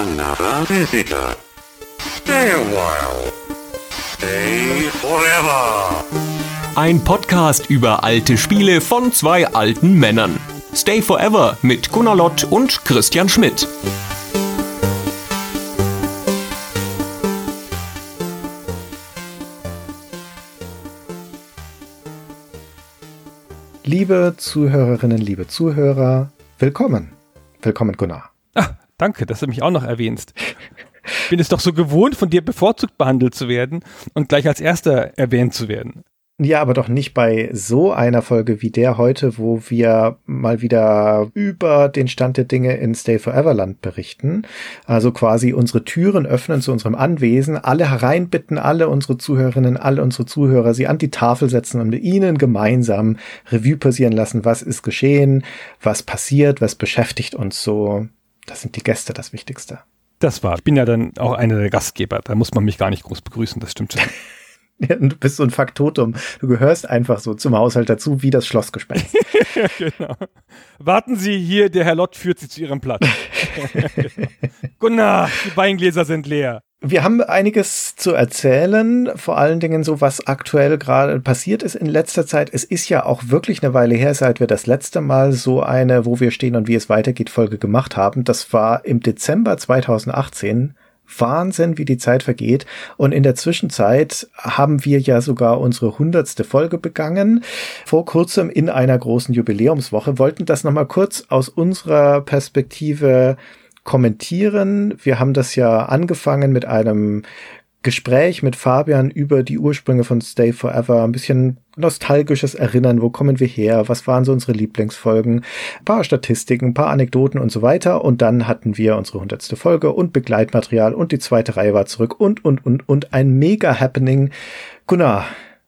another visitor. Stay a while. Stay forever. Ein Podcast über alte Spiele von zwei alten Männern. Stay Forever mit Gunnar Lott und Christian Schmidt. Liebe Zuhörerinnen, liebe Zuhörer, willkommen. Willkommen, Gunnar. Danke, dass du mich auch noch erwähnst. Ich bin es doch so gewohnt, von dir bevorzugt behandelt zu werden und gleich als erster erwähnt zu werden. Ja, aber doch nicht bei so einer Folge wie der heute, wo wir mal wieder über den Stand der Dinge in Stay Forever Land berichten. Also quasi unsere Türen öffnen zu unserem Anwesen, alle hereinbitten, alle unsere Zuhörerinnen, alle unsere Zuhörer, sie an die Tafel setzen und mit ihnen gemeinsam Revue passieren lassen, was ist geschehen, was passiert, was beschäftigt uns so. Das sind die Gäste das Wichtigste. Das war. Ich bin ja dann auch einer der Gastgeber. Da muss man mich gar nicht groß begrüßen, das stimmt schon. Ja, du bist so ein Faktotum. Du gehörst einfach so zum Haushalt dazu, wie das Schlossgespenst. genau. Warten Sie hier, der Herr Lott führt Sie zu Ihrem Platz. Gunnar, die Weingläser sind leer. Wir haben einiges zu erzählen, vor allen Dingen so, was aktuell gerade passiert ist in letzter Zeit. Es ist ja auch wirklich eine Weile her, seit wir das letzte Mal so eine, wo wir stehen und wie es weitergeht, Folge gemacht haben. Das war im Dezember 2018. Wahnsinn, wie die Zeit vergeht. Und in der Zwischenzeit haben wir ja sogar unsere hundertste Folge begangen. Vor kurzem in einer großen Jubiläumswoche. Wollten das nochmal kurz aus unserer Perspektive kommentieren. Wir haben das ja angefangen mit einem Gespräch mit Fabian über die Ursprünge von Stay Forever, ein bisschen nostalgisches Erinnern, wo kommen wir her, was waren so unsere Lieblingsfolgen, ein paar Statistiken, ein paar Anekdoten und so weiter und dann hatten wir unsere hundertste Folge und Begleitmaterial und die zweite Reihe war zurück und, und, und, und ein mega Happening. Gunnar,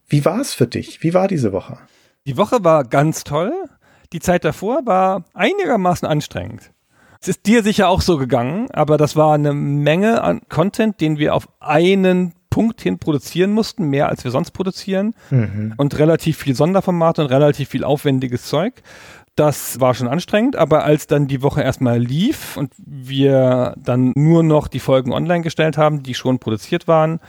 wie war es für dich? Wie war diese Woche? Die Woche war ganz toll. Die Zeit davor war einigermaßen anstrengend. Es ist dir sicher auch so gegangen, aber das war eine Menge an Content, den wir auf einen Punkt hin produzieren mussten, mehr als wir sonst produzieren. Mhm. Und relativ viel Sonderformate und relativ viel aufwendiges Zeug. Das war schon anstrengend, aber als dann die Woche erstmal lief und wir dann nur noch die Folgen online gestellt haben, die schon produziert waren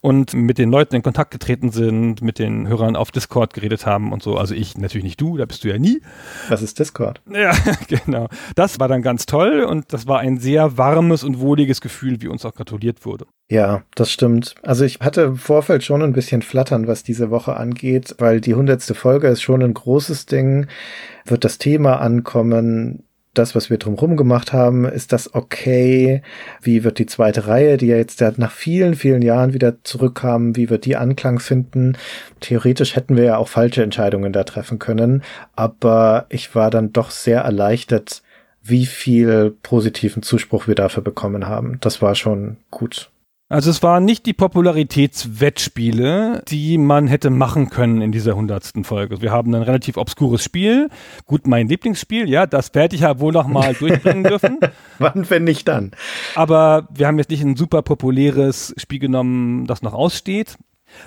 und mit den Leuten in Kontakt getreten sind, mit den Hörern auf Discord geredet haben und so, also ich natürlich nicht du, da bist du ja nie. Was ist Discord? Ja, genau. Das war dann ganz toll und das war ein sehr warmes und wohliges Gefühl, wie uns auch gratuliert wurde. Ja, das stimmt. Also ich hatte im Vorfeld schon ein bisschen flattern, was diese Woche angeht, weil die hundertste Folge ist schon ein großes Ding. Wird das Thema ankommen? Das, was wir drumherum gemacht haben, ist das okay? Wie wird die zweite Reihe, die ja jetzt nach vielen, vielen Jahren wieder zurückkam, wie wird die Anklang finden? Theoretisch hätten wir ja auch falsche Entscheidungen da treffen können, aber ich war dann doch sehr erleichtert, wie viel positiven Zuspruch wir dafür bekommen haben. Das war schon gut. Also es waren nicht die Popularitätswettspiele, die man hätte machen können in dieser hundertsten Folge. Wir haben ein relativ obskures Spiel. Gut, mein Lieblingsspiel, ja, das werde ich ja wohl noch mal durchbringen dürfen. Wann, wenn nicht dann? Aber wir haben jetzt nicht ein super populäres Spiel genommen, das noch aussteht.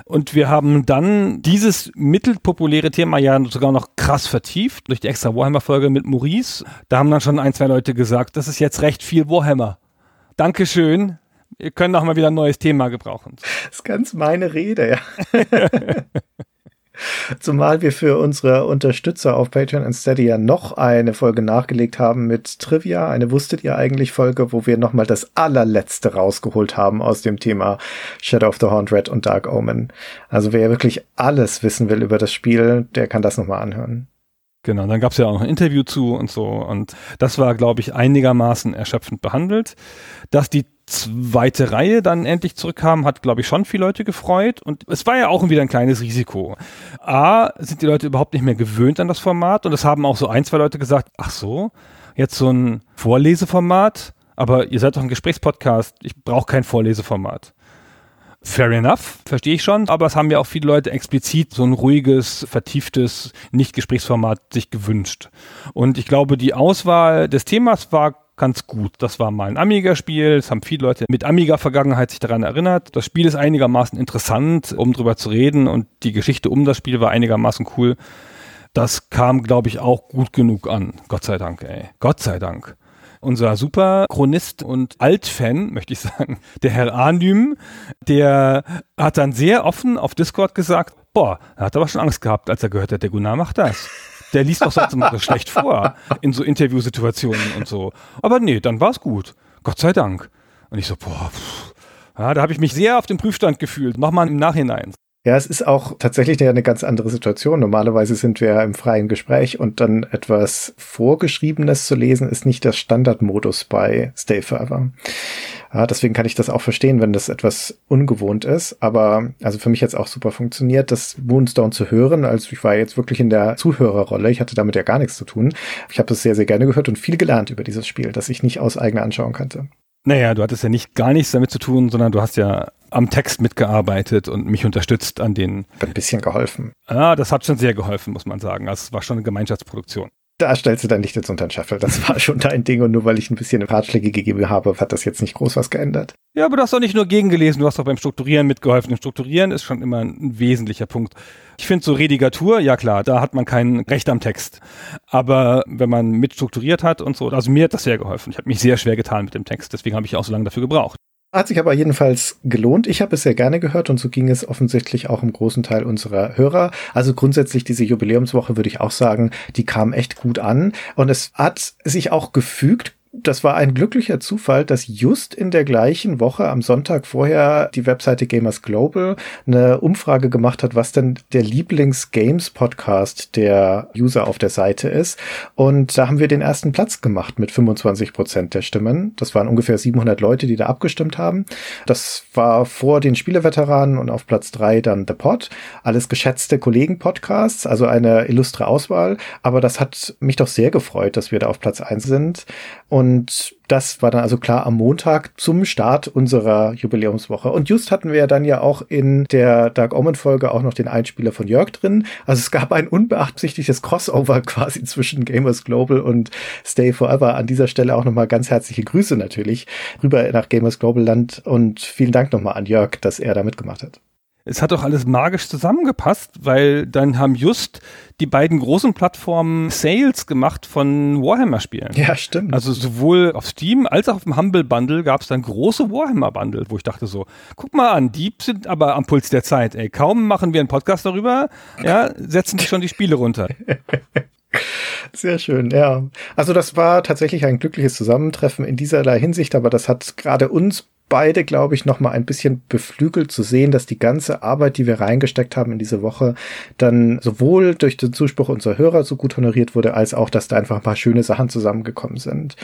Und wir haben dann dieses mittelpopuläre Thema ja sogar noch krass vertieft durch die extra Warhammer-Folge mit Maurice. Da haben dann schon ein, zwei Leute gesagt, das ist jetzt recht viel Warhammer. Dankeschön, wir können auch mal wieder ein neues Thema gebrauchen. Das ist ganz meine Rede, ja. Zumal wir für unsere Unterstützer auf Patreon und Steady ja noch eine Folge nachgelegt haben mit Trivia, eine Wusstet ihr eigentlich Folge, wo wir nochmal das allerletzte rausgeholt haben aus dem Thema Shadow of the Horned Red und Dark Omen. Also wer wirklich alles wissen will über das Spiel, der kann das nochmal anhören. Genau, dann gab es ja auch noch ein Interview zu und so. Und das war, glaube ich, einigermaßen erschöpfend behandelt. Dass die zweite Reihe dann endlich zurückkam, hat, glaube ich, schon viele Leute gefreut. Und es war ja auch wieder ein kleines Risiko. A, sind die Leute überhaupt nicht mehr gewöhnt an das Format. Und es haben auch so ein, zwei Leute gesagt, ach so, jetzt so ein Vorleseformat. Aber ihr seid doch ein Gesprächspodcast. Ich brauche kein Vorleseformat. Fair enough, verstehe ich schon, aber es haben ja auch viele Leute explizit so ein ruhiges, vertieftes Nicht-Gesprächsformat sich gewünscht. Und ich glaube, die Auswahl des Themas war ganz gut. Das war mal ein Amiga-Spiel. Es haben viele Leute mit Amiga-Vergangenheit sich daran erinnert. Das Spiel ist einigermaßen interessant, um drüber zu reden und die Geschichte um das Spiel war einigermaßen cool. Das kam, glaube ich, auch gut genug an. Gott sei Dank, ey. Gott sei Dank. unser super Chronist und Altfan, möchte ich sagen, der Herr Anym, der hat dann sehr offen auf Discord gesagt, boah, er hat aber schon Angst gehabt, als er gehört hat, der Gunnar macht das. Der liest doch sonst immer so schlecht vor in so Interviewsituationen und so. Aber nee, dann war es gut. Gott sei Dank. Und ich so, boah, ja, da habe ich mich sehr auf den Prüfstand gefühlt. Nochmal im Nachhinein. Ja, es ist auch tatsächlich eine ganz andere Situation. Normalerweise sind wir im freien Gespräch und dann etwas Vorgeschriebenes zu lesen ist nicht der Standardmodus bei Stay Forever. Ja, deswegen kann ich das auch verstehen, wenn das etwas ungewohnt ist. Aber also für mich jetzt auch super funktioniert, das Moonstone zu hören. Also ich war jetzt wirklich in der Zuhörerrolle. Ich hatte damit ja gar nichts zu tun. Ich habe das sehr, sehr gerne gehört und viel gelernt über dieses Spiel, das ich nicht aus eigener Anschauung kannte. Naja, du hattest ja nicht gar nichts damit zu tun, sondern du hast ja am Text mitgearbeitet und mich unterstützt an den. Ein bisschen geholfen. Ah, das hat schon sehr geholfen, muss man sagen. Also es war schon eine Gemeinschaftsproduktion. Da stellst du dann nicht jetzt unter den Scheffel. Das war schon dein Ding und nur weil ich ein bisschen Ratschläge gegeben habe, hat das jetzt nicht groß was geändert. Ja, aber du hast doch nicht nur gegengelesen, du hast auch beim Strukturieren mitgeholfen. Und Strukturieren ist schon immer ein wesentlicher Punkt. Ich finde so Redigatur, ja klar, da hat man kein Recht am Text. Aber wenn man mitstrukturiert hat und so, also mir hat das sehr geholfen. Ich habe mich sehr schwer getan mit dem Text, deswegen habe ich auch so lange dafür gebraucht. Hat sich aber jedenfalls gelohnt. Ich habe es sehr gerne gehört und so ging es offensichtlich auch im großen Teil unserer Hörer. Also grundsätzlich diese Jubiläumswoche würde ich auch sagen, die kam echt gut an und es hat sich auch gefügt das war ein glücklicher Zufall, dass just in der gleichen Woche am Sonntag vorher die Webseite Gamers Global eine Umfrage gemacht hat, was denn der Lieblings-Games-Podcast der User auf der Seite ist. Und da haben wir den ersten Platz gemacht mit 25 Prozent der Stimmen. Das waren ungefähr 700 Leute, die da abgestimmt haben. Das war vor den Spieleveteranen und auf Platz drei dann The Pod. Alles geschätzte Kollegen-Podcasts, also eine illustre Auswahl. Aber das hat mich doch sehr gefreut, dass wir da auf Platz eins sind. Und und das war dann also klar am Montag zum Start unserer Jubiläumswoche. Und just hatten wir ja dann ja auch in der Dark Omen Folge auch noch den Einspieler von Jörg drin. Also es gab ein unbeabsichtigtes Crossover quasi zwischen Gamers Global und Stay Forever. An dieser Stelle auch nochmal ganz herzliche Grüße natürlich rüber nach Gamers Global Land und vielen Dank nochmal an Jörg, dass er da mitgemacht hat es hat doch alles magisch zusammengepasst, weil dann haben just die beiden großen Plattformen Sales gemacht von Warhammer-Spielen. Ja, stimmt. Also sowohl auf Steam als auch auf dem Humble Bundle gab es dann große Warhammer-Bundle, wo ich dachte so, guck mal an, die sind aber am Puls der Zeit, ey. Kaum machen wir einen Podcast darüber, ja, setzen die schon die Spiele runter. Sehr schön, ja. Also das war tatsächlich ein glückliches Zusammentreffen in dieserlei Hinsicht, aber das hat gerade uns beide, glaube ich, noch mal ein bisschen beflügelt zu sehen, dass die ganze Arbeit, die wir reingesteckt haben in diese Woche, dann sowohl durch den Zuspruch unserer Hörer so gut honoriert wurde, als auch, dass da einfach ein paar schöne Sachen zusammengekommen sind.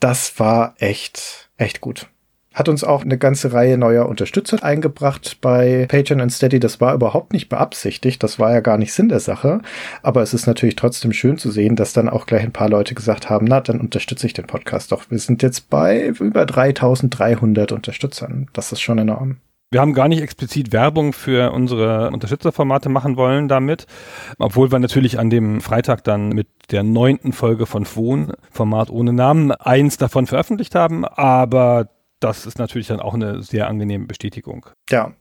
Das war echt, echt gut hat uns auch eine ganze Reihe neuer Unterstützer eingebracht bei Patreon und Steady. Das war überhaupt nicht beabsichtigt. Das war ja gar nicht Sinn der Sache. Aber es ist natürlich trotzdem schön zu sehen, dass dann auch gleich ein paar Leute gesagt haben, na, dann unterstütze ich den Podcast doch. Wir sind jetzt bei über 3300 Unterstützern. Das ist schon enorm. Wir haben gar nicht explizit Werbung für unsere Unterstützerformate machen wollen damit, obwohl wir natürlich an dem Freitag dann mit der neunten Folge von Phone, Format ohne Namen, eins davon veröffentlicht haben, aber das ist natürlich dann auch eine sehr angenehme Bestätigung. Ja,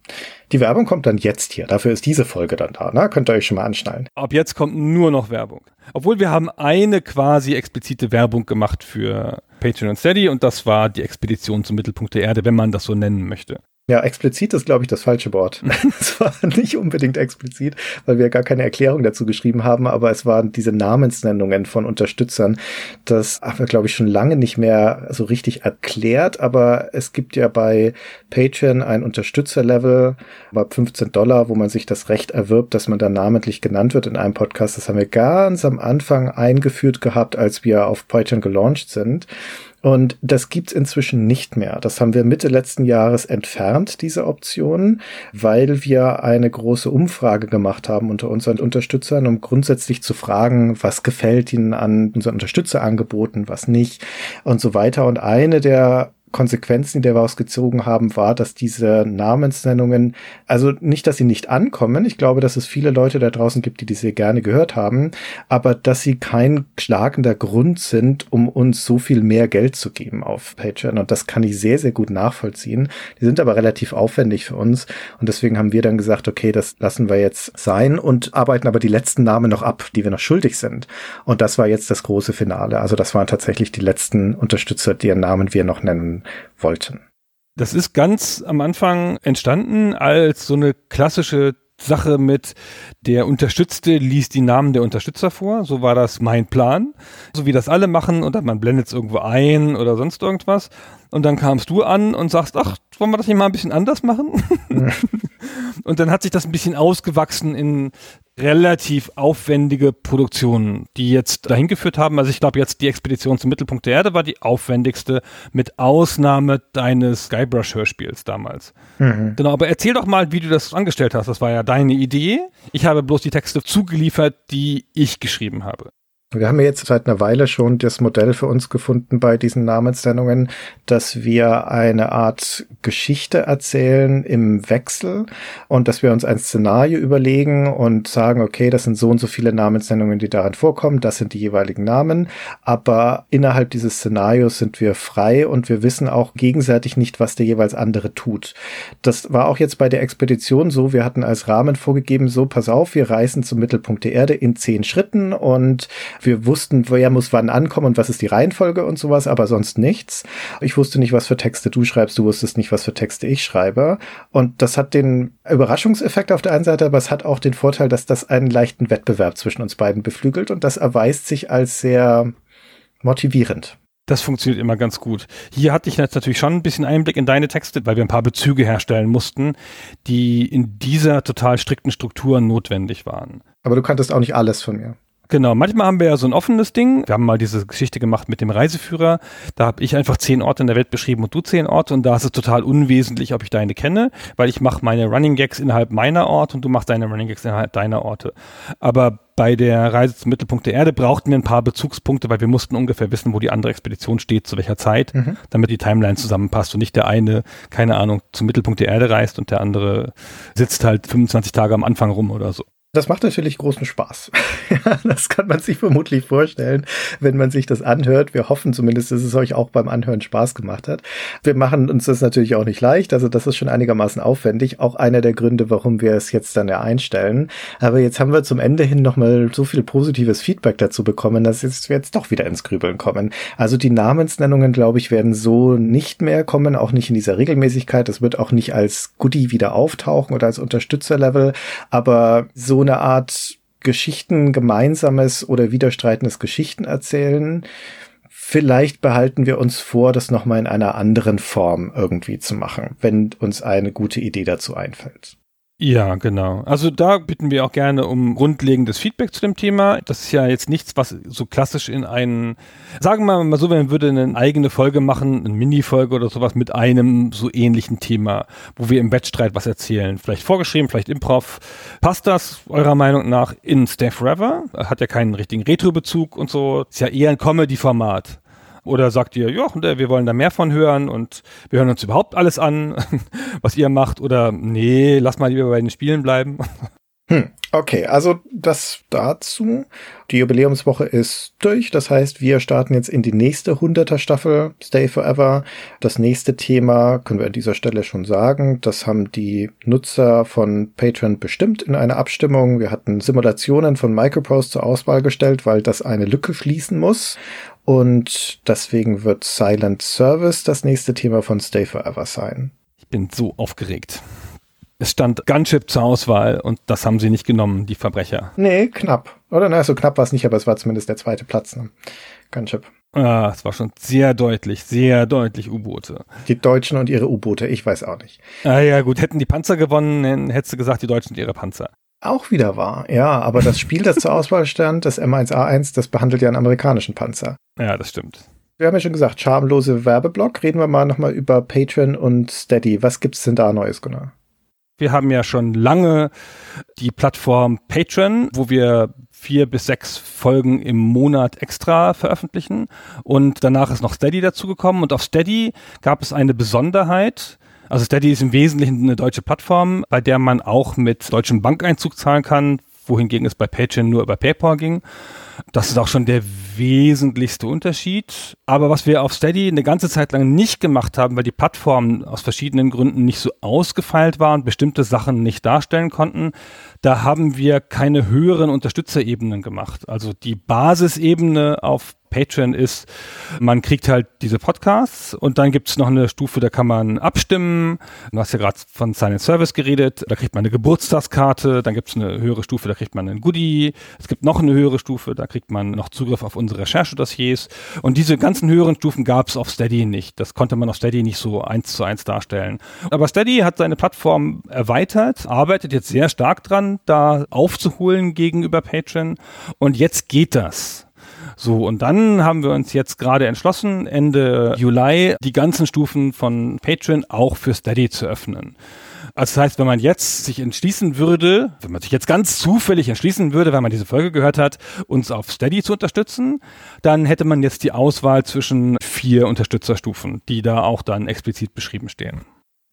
die Werbung kommt dann jetzt hier. Dafür ist diese Folge dann da. Ne? Könnt ihr euch schon mal anschnallen. Ab jetzt kommt nur noch Werbung. Obwohl wir haben eine quasi explizite Werbung gemacht für Patreon und Steady und das war die Expedition zum Mittelpunkt der Erde, wenn man das so nennen möchte. Ja, explizit ist, glaube ich, das falsche Wort. es war nicht unbedingt explizit, weil wir gar keine Erklärung dazu geschrieben haben, aber es waren diese Namensnennungen von Unterstützern. Das haben wir, glaube ich, schon lange nicht mehr so richtig erklärt, aber es gibt ja bei Patreon ein Unterstützerlevel ab 15 Dollar, wo man sich das Recht erwirbt, dass man da namentlich genannt wird in einem Podcast. Das haben wir ganz am Anfang eingeführt gehabt, als wir auf Patreon gelauncht sind. Und das gibt's inzwischen nicht mehr. Das haben wir Mitte letzten Jahres entfernt, diese Option, weil wir eine große Umfrage gemacht haben unter unseren Unterstützern, um grundsätzlich zu fragen, was gefällt ihnen an unseren Unterstützerangeboten, was nicht und so weiter. Und eine der Konsequenzen, die wir rausgezogen haben, war, dass diese Namensnennungen, also nicht, dass sie nicht ankommen. Ich glaube, dass es viele Leute da draußen gibt, die diese gerne gehört haben, aber dass sie kein schlagender Grund sind, um uns so viel mehr Geld zu geben auf Patreon. Und das kann ich sehr, sehr gut nachvollziehen. Die sind aber relativ aufwendig für uns. Und deswegen haben wir dann gesagt, okay, das lassen wir jetzt sein und arbeiten aber die letzten Namen noch ab, die wir noch schuldig sind. Und das war jetzt das große Finale. Also das waren tatsächlich die letzten Unterstützer, deren Namen wir noch nennen wollten. Das ist ganz am Anfang entstanden als so eine klassische Sache mit der Unterstützte liest die Namen der Unterstützer vor. So war das mein Plan. So wie das alle machen und dann man blendet es irgendwo ein oder sonst irgendwas. Und dann kamst du an und sagst, ach, wollen wir das nicht mal ein bisschen anders machen? und dann hat sich das ein bisschen ausgewachsen in relativ aufwendige Produktionen, die jetzt dahin geführt haben. Also ich glaube jetzt die Expedition zum Mittelpunkt der Erde war die aufwendigste mit Ausnahme deines Skybrush-Hörspiels damals. Mhm. Genau, aber erzähl doch mal, wie du das angestellt hast. Das war ja deine Idee. Ich habe bloß die Texte zugeliefert, die ich geschrieben habe. Wir haben jetzt seit einer Weile schon das Modell für uns gefunden bei diesen Namenssendungen, dass wir eine Art Geschichte erzählen im Wechsel und dass wir uns ein Szenario überlegen und sagen, okay, das sind so und so viele Namenssendungen, die darin vorkommen, das sind die jeweiligen Namen, aber innerhalb dieses Szenarios sind wir frei und wir wissen auch gegenseitig nicht, was der jeweils andere tut. Das war auch jetzt bei der Expedition so, wir hatten als Rahmen vorgegeben, so, pass auf, wir reisen zum Mittelpunkt der Erde in zehn Schritten und wir wussten, wer muss wann ankommen und was ist die Reihenfolge und sowas, aber sonst nichts. Ich wusste nicht, was für Texte du schreibst, du wusstest nicht, was für Texte ich schreibe. Und das hat den Überraschungseffekt auf der einen Seite, aber es hat auch den Vorteil, dass das einen leichten Wettbewerb zwischen uns beiden beflügelt und das erweist sich als sehr motivierend. Das funktioniert immer ganz gut. Hier hatte ich jetzt natürlich schon ein bisschen Einblick in deine Texte, weil wir ein paar Bezüge herstellen mussten, die in dieser total strikten Struktur notwendig waren. Aber du kanntest auch nicht alles von mir. Genau, manchmal haben wir ja so ein offenes Ding. Wir haben mal diese Geschichte gemacht mit dem Reiseführer. Da habe ich einfach zehn Orte in der Welt beschrieben und du zehn Orte und da ist es total unwesentlich, ob ich deine kenne, weil ich mache meine Running Gags innerhalb meiner Orte und du machst deine Running Gags innerhalb deiner Orte. Aber bei der Reise zum Mittelpunkt der Erde brauchten wir ein paar Bezugspunkte, weil wir mussten ungefähr wissen, wo die andere Expedition steht, zu welcher Zeit, mhm. damit die Timeline zusammenpasst und nicht der eine, keine Ahnung, zum Mittelpunkt der Erde reist und der andere sitzt halt 25 Tage am Anfang rum oder so. Das macht natürlich großen Spaß. das kann man sich vermutlich vorstellen, wenn man sich das anhört. Wir hoffen zumindest, dass es euch auch beim Anhören Spaß gemacht hat. Wir machen uns das natürlich auch nicht leicht. Also das ist schon einigermaßen aufwendig. Auch einer der Gründe, warum wir es jetzt dann ja einstellen. Aber jetzt haben wir zum Ende hin nochmal so viel positives Feedback dazu bekommen, dass wir jetzt doch wieder ins Grübeln kommen. Also die Namensnennungen, glaube ich, werden so nicht mehr kommen, auch nicht in dieser Regelmäßigkeit. Es wird auch nicht als Goodie wieder auftauchen oder als Unterstützerlevel. Aber so eine Art Geschichten gemeinsames oder widerstreitendes Geschichten erzählen. Vielleicht behalten wir uns vor, das nochmal in einer anderen Form irgendwie zu machen, wenn uns eine gute Idee dazu einfällt. Ja, genau. Also da bitten wir auch gerne um grundlegendes Feedback zu dem Thema. Das ist ja jetzt nichts, was so klassisch in einen, sagen wir mal so, wenn man würde eine eigene Folge machen, eine Mini-Folge oder sowas mit einem so ähnlichen Thema, wo wir im Wettstreit was erzählen. Vielleicht vorgeschrieben, vielleicht Improv. Passt das eurer Meinung nach in Stay Forever? Hat ja keinen richtigen Retro-Bezug und so. Ist ja eher ein Comedy-Format. Oder sagt ihr, ja, wir wollen da mehr von hören und wir hören uns überhaupt alles an, was ihr macht? Oder nee, lass mal lieber bei den Spielen bleiben. Hm, okay, also das dazu. Die Jubiläumswoche ist durch. Das heißt, wir starten jetzt in die nächste 100er Staffel Stay Forever. Das nächste Thema können wir an dieser Stelle schon sagen. Das haben die Nutzer von Patreon bestimmt in einer Abstimmung. Wir hatten Simulationen von Microprose zur Auswahl gestellt, weil das eine Lücke schließen muss. Und deswegen wird Silent Service das nächste Thema von Stay Forever sein. Ich bin so aufgeregt. Es stand Gunship zur Auswahl und das haben sie nicht genommen, die Verbrecher. Nee, knapp. Oder na, so knapp war es nicht, aber es war zumindest der zweite Platz. Ne? Gunship. Ah, es war schon sehr deutlich, sehr deutlich U-Boote. Die Deutschen und ihre U-Boote, ich weiß auch nicht. Ah ja, gut, hätten die Panzer gewonnen, hättest du gesagt, die Deutschen und ihre Panzer. Auch wieder wahr, ja, aber das Spiel, das zur Auswahl stand, das M1A1, das behandelt ja einen amerikanischen Panzer. Ja, das stimmt. Wir haben ja schon gesagt, schamlose Werbeblock. Reden wir mal nochmal über Patreon und Steady. Was gibt's denn da Neues, Gunnar? Wir haben ja schon lange die Plattform Patreon, wo wir vier bis sechs Folgen im Monat extra veröffentlichen. Und danach ist noch Steady dazugekommen. Und auf Steady gab es eine Besonderheit. Also Steady ist im Wesentlichen eine deutsche Plattform, bei der man auch mit deutschem Bankeinzug zahlen kann, wohingegen es bei Patreon nur über PayPal ging. Das ist auch schon der wesentlichste Unterschied. Aber was wir auf Steady eine ganze Zeit lang nicht gemacht haben, weil die Plattform aus verschiedenen Gründen nicht so ausgefeilt war und bestimmte Sachen nicht darstellen konnten, da haben wir keine höheren Unterstützerebenen gemacht. Also die Basisebene auf Patreon ist, man kriegt halt diese Podcasts und dann gibt's noch eine Stufe, da kann man abstimmen. Du hast ja gerade von Silent Service geredet, da kriegt man eine Geburtstagskarte, dann gibt's eine höhere Stufe, da kriegt man ein Goodie. Es gibt noch eine höhere Stufe, da kriegt man noch Zugriff auf unsere Recherchedossiers. Und diese ganzen höheren Stufen gab's auf Steady nicht. Das konnte man auf Steady nicht so eins zu eins darstellen. Aber Steady hat seine Plattform erweitert, arbeitet jetzt sehr stark dran, da aufzuholen gegenüber Patreon. Und jetzt geht das. So, und dann haben wir uns jetzt gerade entschlossen, Ende Juli die ganzen Stufen von Patreon auch für Steady zu öffnen. Also das heißt, wenn man jetzt sich entschließen würde, wenn man sich jetzt ganz zufällig entschließen würde, weil man diese Folge gehört hat, uns auf Steady zu unterstützen, dann hätte man jetzt die Auswahl zwischen vier Unterstützerstufen, die da auch dann explizit beschrieben stehen.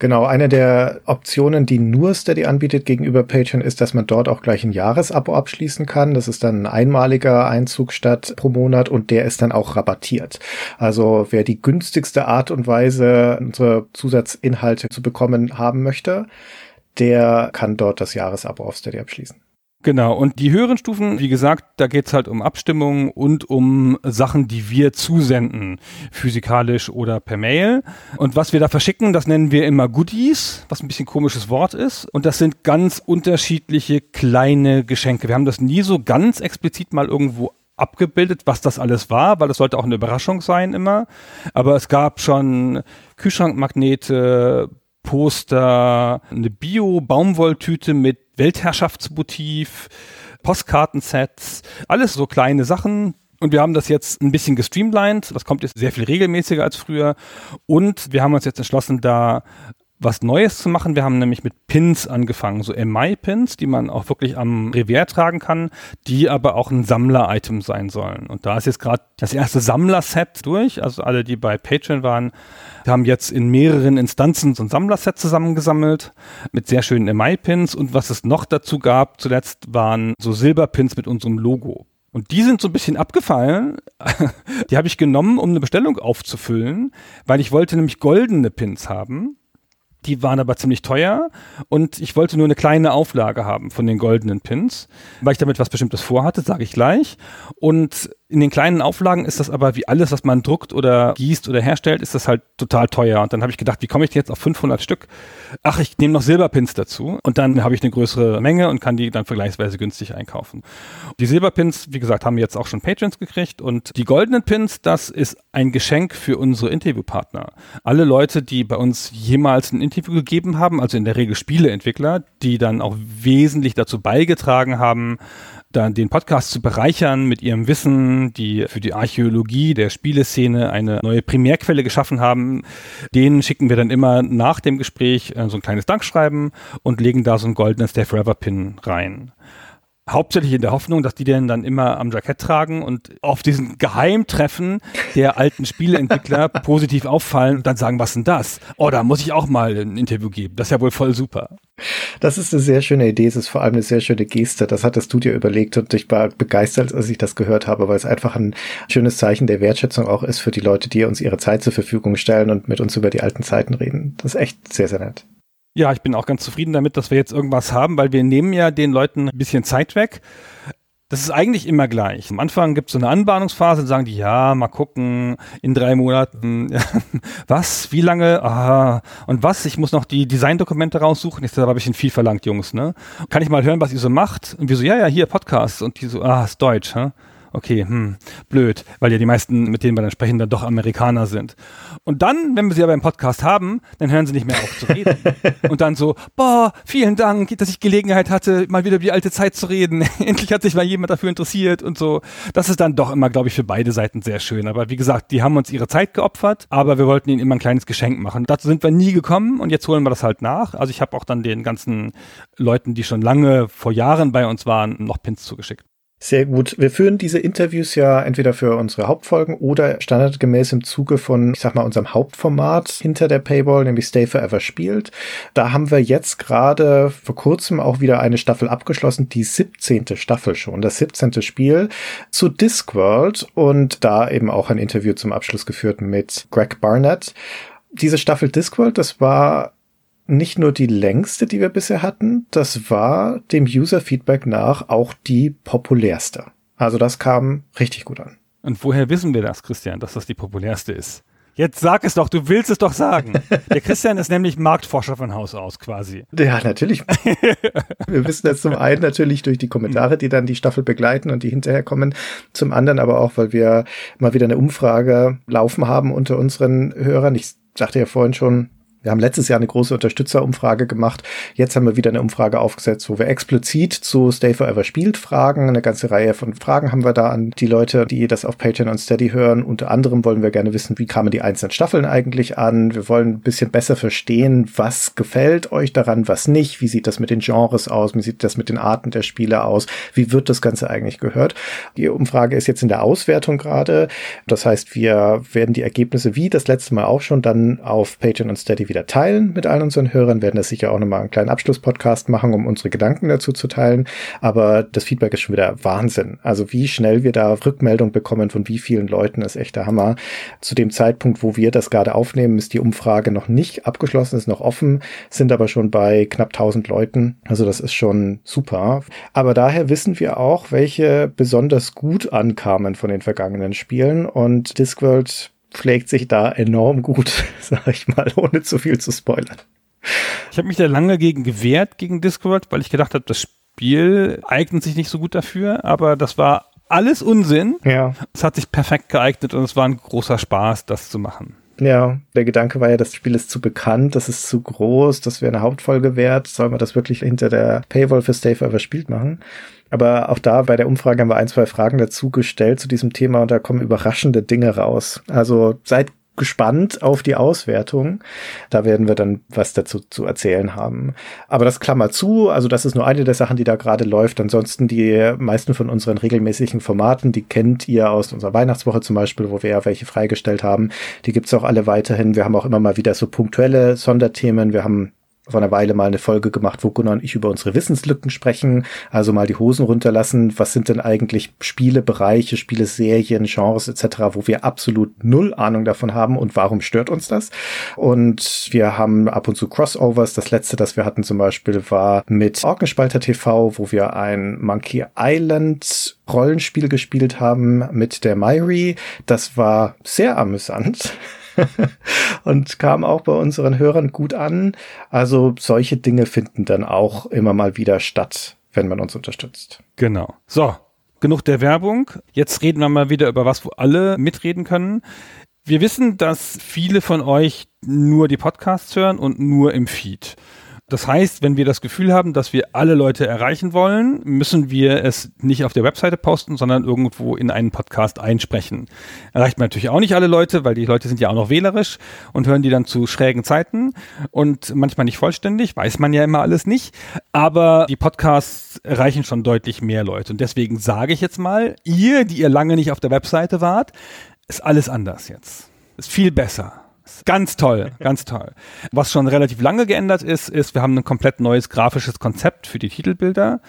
Genau, eine der Optionen, die nur Steady anbietet gegenüber Patreon, ist, dass man dort auch gleich ein Jahresabo abschließen kann. Das ist dann ein einmaliger Einzug statt pro Monat und der ist dann auch rabattiert. Also wer die günstigste Art und Weise, unsere Zusatzinhalte zu bekommen haben möchte, der kann dort das Jahresabo auf Steady abschließen. Genau, und die höheren Stufen, wie gesagt, da geht's halt um Abstimmungen und um Sachen, die wir zusenden, physikalisch oder per Mail. Und was wir da verschicken, das nennen wir immer Goodies, was ein bisschen komisches Wort ist. Und das sind ganz unterschiedliche kleine Geschenke. Wir haben das nie so ganz explizit mal irgendwo abgebildet, was das alles war, weil das sollte auch eine Überraschung sein immer. Aber es gab schon Kühlschrankmagnete, Poster, eine Bio-Baumwolltüte mit Weltherrschaftsmotiv, Postkartensets, alles so kleine Sachen. Und wir haben das jetzt ein bisschen gestreamlined. Das kommt jetzt sehr viel regelmäßiger als früher. Und wir haben uns jetzt entschlossen, da was Neues zu machen. Wir haben nämlich mit Pins angefangen, so MI-Pins, die man auch wirklich am Revier tragen kann, die aber auch ein Sammler-Item sein sollen. Und da ist jetzt gerade das erste Sammler-Set durch. Also alle, die bei Patreon waren, haben jetzt in mehreren Instanzen so ein Sammler-Set zusammengesammelt mit sehr schönen MI-Pins. Und was es noch dazu gab zuletzt, waren so Silberpins mit unserem Logo. Und die sind so ein bisschen abgefallen. die habe ich genommen, um eine Bestellung aufzufüllen, weil ich wollte nämlich goldene Pins haben. Die waren aber ziemlich teuer und ich wollte nur eine kleine Auflage haben von den goldenen Pins, weil ich damit was Bestimmtes vorhatte, sage ich gleich. Und in den kleinen Auflagen ist das aber wie alles, was man druckt oder gießt oder herstellt, ist das halt total teuer. Und dann habe ich gedacht, wie komme ich jetzt auf 500 Stück? Ach, ich nehme noch Silberpins dazu und dann habe ich eine größere Menge und kann die dann vergleichsweise günstig einkaufen. Die Silberpins, wie gesagt, haben jetzt auch schon Patrons gekriegt und die goldenen Pins, das ist ein Geschenk für unsere Interviewpartner. Alle Leute, die bei uns jemals ein Interview gegeben haben, also in der Regel Spieleentwickler, die dann auch wesentlich dazu beigetragen haben, dann den Podcast zu bereichern mit ihrem Wissen, die für die Archäologie der Spieleszene eine neue Primärquelle geschaffen haben. Denen schicken wir dann immer nach dem Gespräch äh, so ein kleines Dankschreiben und legen da so einen goldenen Stay Forever Pin rein hauptsächlich in der Hoffnung, dass die den dann immer am Jackett tragen und auf diesen Geheimtreffen der alten Spieleentwickler positiv auffallen und dann sagen, was denn das? Oh, da muss ich auch mal ein Interview geben. Das ist ja wohl voll super. Das ist eine sehr schöne Idee. Es ist vor allem eine sehr schöne Geste. Das hat das Studio überlegt und ich war begeistert, als ich das gehört habe, weil es einfach ein schönes Zeichen der Wertschätzung auch ist für die Leute, die uns ihre Zeit zur Verfügung stellen und mit uns über die alten Zeiten reden. Das ist echt sehr, sehr nett. Ja, ich bin auch ganz zufrieden damit, dass wir jetzt irgendwas haben, weil wir nehmen ja den Leuten ein bisschen Zeit weg. Das ist eigentlich immer gleich. Am Anfang gibt es so eine Anbahnungsphase, sagen die, ja, mal gucken, in drei Monaten, was, wie lange, ah, und was, ich muss noch die Designdokumente raussuchen, ist aber ein bisschen viel verlangt, Jungs, ne? Kann ich mal hören, was ihr so macht? Und wir so, ja, ja, hier, Podcast, und die so, ah, ist Deutsch, hä? Okay, hm, blöd, weil ja die meisten, mit denen wir dann sprechen, dann doch Amerikaner sind. Und dann, wenn wir sie aber im Podcast haben, dann hören sie nicht mehr auf zu reden. und dann so, boah, vielen Dank, dass ich Gelegenheit hatte, mal wieder über die alte Zeit zu reden. Endlich hat sich mal jemand dafür interessiert und so. Das ist dann doch immer, glaube ich, für beide Seiten sehr schön. Aber wie gesagt, die haben uns ihre Zeit geopfert, aber wir wollten ihnen immer ein kleines Geschenk machen. Dazu sind wir nie gekommen und jetzt holen wir das halt nach. Also ich habe auch dann den ganzen Leuten, die schon lange vor Jahren bei uns waren, noch Pins zugeschickt. Sehr gut. Wir führen diese Interviews ja entweder für unsere Hauptfolgen oder standardgemäß im Zuge von, ich sag mal, unserem Hauptformat hinter der Paywall, nämlich Stay Forever spielt. Da haben wir jetzt gerade vor kurzem auch wieder eine Staffel abgeschlossen, die 17. Staffel schon, das 17. Spiel zu Discworld und da eben auch ein Interview zum Abschluss geführt mit Greg Barnett. Diese Staffel Discworld, das war nicht nur die längste, die wir bisher hatten, das war dem User-Feedback nach auch die populärste. Also das kam richtig gut an. Und woher wissen wir das, Christian, dass das die populärste ist? Jetzt sag es doch, du willst es doch sagen. Der Christian ist nämlich Marktforscher von Haus aus quasi. Ja, natürlich. Wir wissen das zum einen natürlich durch die Kommentare, die dann die Staffel begleiten und die hinterher kommen. Zum anderen aber auch, weil wir mal wieder eine Umfrage laufen haben unter unseren Hörern. Ich sagte ja vorhin schon, wir haben letztes Jahr eine große Unterstützerumfrage gemacht. Jetzt haben wir wieder eine Umfrage aufgesetzt, wo wir explizit zu Stay Forever spielt fragen. Eine ganze Reihe von Fragen haben wir da an die Leute, die das auf Patreon und Steady hören. Unter anderem wollen wir gerne wissen, wie kamen die einzelnen Staffeln eigentlich an. Wir wollen ein bisschen besser verstehen, was gefällt euch daran, was nicht. Wie sieht das mit den Genres aus? Wie sieht das mit den Arten der Spiele aus? Wie wird das Ganze eigentlich gehört? Die Umfrage ist jetzt in der Auswertung gerade. Das heißt, wir werden die Ergebnisse wie das letzte Mal auch schon dann auf Patreon und Steady wieder teilen mit allen unseren Hörern, werden das sicher auch nochmal einen kleinen Abschlusspodcast machen, um unsere Gedanken dazu zu teilen. Aber das Feedback ist schon wieder Wahnsinn. Also wie schnell wir da Rückmeldung bekommen von wie vielen Leuten ist echt der Hammer. Zu dem Zeitpunkt, wo wir das gerade aufnehmen, ist die Umfrage noch nicht abgeschlossen, ist noch offen, sind aber schon bei knapp 1000 Leuten. Also das ist schon super. Aber daher wissen wir auch, welche besonders gut ankamen von den vergangenen Spielen und Discworld schlägt sich da enorm gut, sag ich mal, ohne zu viel zu spoilern. Ich habe mich da lange gegen gewehrt, gegen Discord, weil ich gedacht habe, das Spiel eignet sich nicht so gut dafür, aber das war alles Unsinn. Ja. Es hat sich perfekt geeignet und es war ein großer Spaß, das zu machen. Ja, der Gedanke war ja, das Spiel ist zu bekannt, das ist zu groß, das wäre eine Hauptfolge wert. Soll man das wirklich hinter der Paywall für Stay Forever spielt machen? Aber auch da bei der Umfrage haben wir ein, zwei Fragen dazu gestellt zu diesem Thema und da kommen überraschende Dinge raus. Also seid gespannt auf die Auswertung. Da werden wir dann was dazu zu erzählen haben. Aber das Klammer zu, also das ist nur eine der Sachen, die da gerade läuft. Ansonsten die meisten von unseren regelmäßigen Formaten, die kennt ihr aus unserer Weihnachtswoche zum Beispiel, wo wir ja welche freigestellt haben. Die gibt's auch alle weiterhin. Wir haben auch immer mal wieder so punktuelle Sonderthemen. Wir haben vor einer Weile mal eine Folge gemacht, wo Gunnar und ich über unsere Wissenslücken sprechen, also mal die Hosen runterlassen. Was sind denn eigentlich Spiele, Bereiche, Spiele, Serien, Genres etc., wo wir absolut null Ahnung davon haben und warum stört uns das? Und wir haben ab und zu Crossovers. Das letzte, das wir hatten zum Beispiel, war mit Orkenspalter TV, wo wir ein Monkey Island Rollenspiel gespielt haben mit der Myri. Das war sehr amüsant. und kam auch bei unseren Hörern gut an. Also solche Dinge finden dann auch immer mal wieder statt, wenn man uns unterstützt. Genau. So, genug der Werbung. Jetzt reden wir mal wieder über was, wo alle mitreden können. Wir wissen, dass viele von euch nur die Podcasts hören und nur im Feed. Das heißt, wenn wir das Gefühl haben, dass wir alle Leute erreichen wollen, müssen wir es nicht auf der Webseite posten, sondern irgendwo in einen Podcast einsprechen. Erreicht man natürlich auch nicht alle Leute, weil die Leute sind ja auch noch wählerisch und hören die dann zu schrägen Zeiten und manchmal nicht vollständig, weiß man ja immer alles nicht. Aber die Podcasts erreichen schon deutlich mehr Leute. Und deswegen sage ich jetzt mal, ihr, die ihr lange nicht auf der Webseite wart, ist alles anders jetzt. Ist viel besser. Ganz toll, ganz toll. Was schon relativ lange geändert ist, ist, wir haben ein komplett neues grafisches Konzept für die Titelbilder.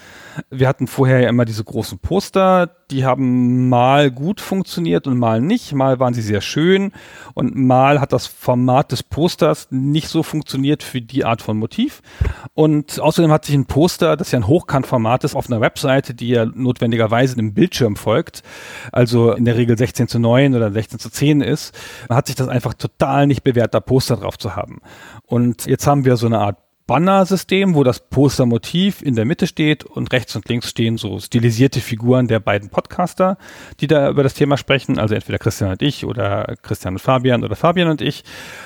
Wir hatten vorher ja immer diese großen Poster, die haben mal gut funktioniert und mal nicht. Mal waren sie sehr schön und mal hat das Format des Posters nicht so funktioniert für die Art von Motiv. Und außerdem hat sich ein Poster, das ja ein Hochkantformat ist, auf einer Webseite, die ja notwendigerweise einem Bildschirm folgt, also in der Regel 16 zu 9 oder 16 zu 10 ist, hat sich das einfach total nicht bewährt, da Poster drauf zu haben. Und jetzt haben wir so eine Art Banner-System, wo das Postermotiv in der Mitte steht und rechts und links stehen so stilisierte Figuren der beiden Podcaster, die da über das Thema sprechen, also entweder Christian und ich oder Christian und Fabian oder Fabian und ich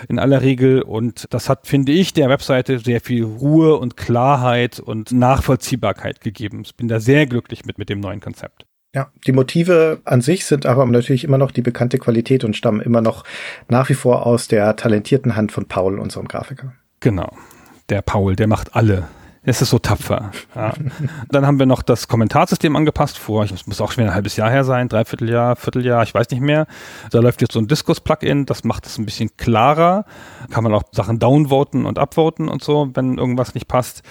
in aller Regel und das hat, finde ich, der Webseite sehr viel Ruhe und Klarheit und Nachvollziehbarkeit gegeben. Ich bin da sehr glücklich mit, mit dem neuen Konzept. Ja, die Motive an sich sind aber natürlich immer noch die bekannte Qualität und stammen immer noch nach wie vor aus der talentierten Hand von Paul, unserem Grafiker. Genau der Paul, der macht alle Es ist so tapfer. Ja. Dann haben wir noch das Kommentarsystem angepasst vor, es muss auch schon ein halbes Jahr her sein, Dreivierteljahr, Vierteljahr, ich weiß nicht mehr. Da läuft jetzt so ein Diskus-Plugin, das macht es ein bisschen klarer. Kann man auch Sachen downvoten und upvoten und so, wenn irgendwas nicht passt.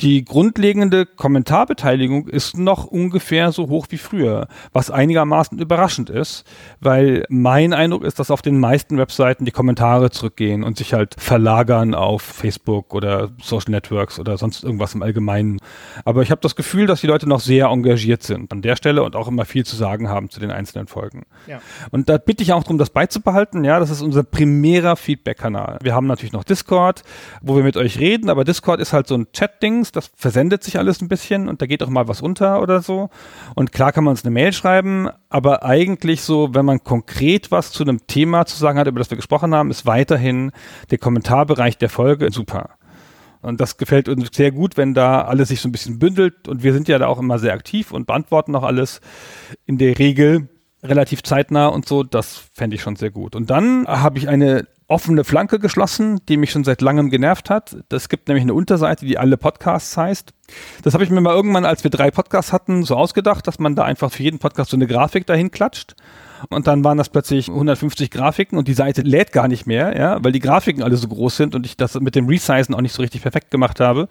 Die grundlegende Kommentarbeteiligung ist noch ungefähr so hoch wie früher, was einigermaßen überraschend ist, weil mein Eindruck ist, dass auf den meisten Webseiten die Kommentare zurückgehen und sich halt verlagern auf Facebook oder Social Networks oder sonst irgendwas im Allgemeinen. Aber ich habe das Gefühl, dass die Leute noch sehr engagiert sind an der Stelle und auch immer viel zu sagen haben zu den einzelnen Folgen. Ja. Und da bitte ich auch darum, das beizubehalten. Ja, das ist unser primärer Feedback-Kanal. Wir haben natürlich noch Discord, wo wir mit euch reden, aber Discord ist halt so ein Chat-Ding Dings, das versendet sich alles ein bisschen und da geht auch mal was unter oder so. Und klar kann man uns eine Mail schreiben, aber eigentlich so, wenn man konkret was zu einem Thema zu sagen hat, über das wir gesprochen haben, ist weiterhin der Kommentarbereich der Folge super. Und das gefällt uns sehr gut, wenn da alles sich so ein bisschen bündelt. Und wir sind ja da auch immer sehr aktiv und beantworten auch alles in der Regel relativ zeitnah und so. Das fände ich schon sehr gut. Und dann habe ich eine offene Flanke geschlossen, die mich schon seit langem genervt hat. Es gibt nämlich eine Unterseite, die alle Podcasts heißt. Das habe ich mir mal irgendwann, als wir drei Podcasts hatten, so ausgedacht, dass man da einfach für jeden Podcast so eine Grafik dahin klatscht. Und dann waren das plötzlich 150 Grafiken und die Seite lädt gar nicht mehr, ja, weil die Grafiken alle so groß sind und ich das mit dem Resizen auch nicht so richtig perfekt gemacht habe.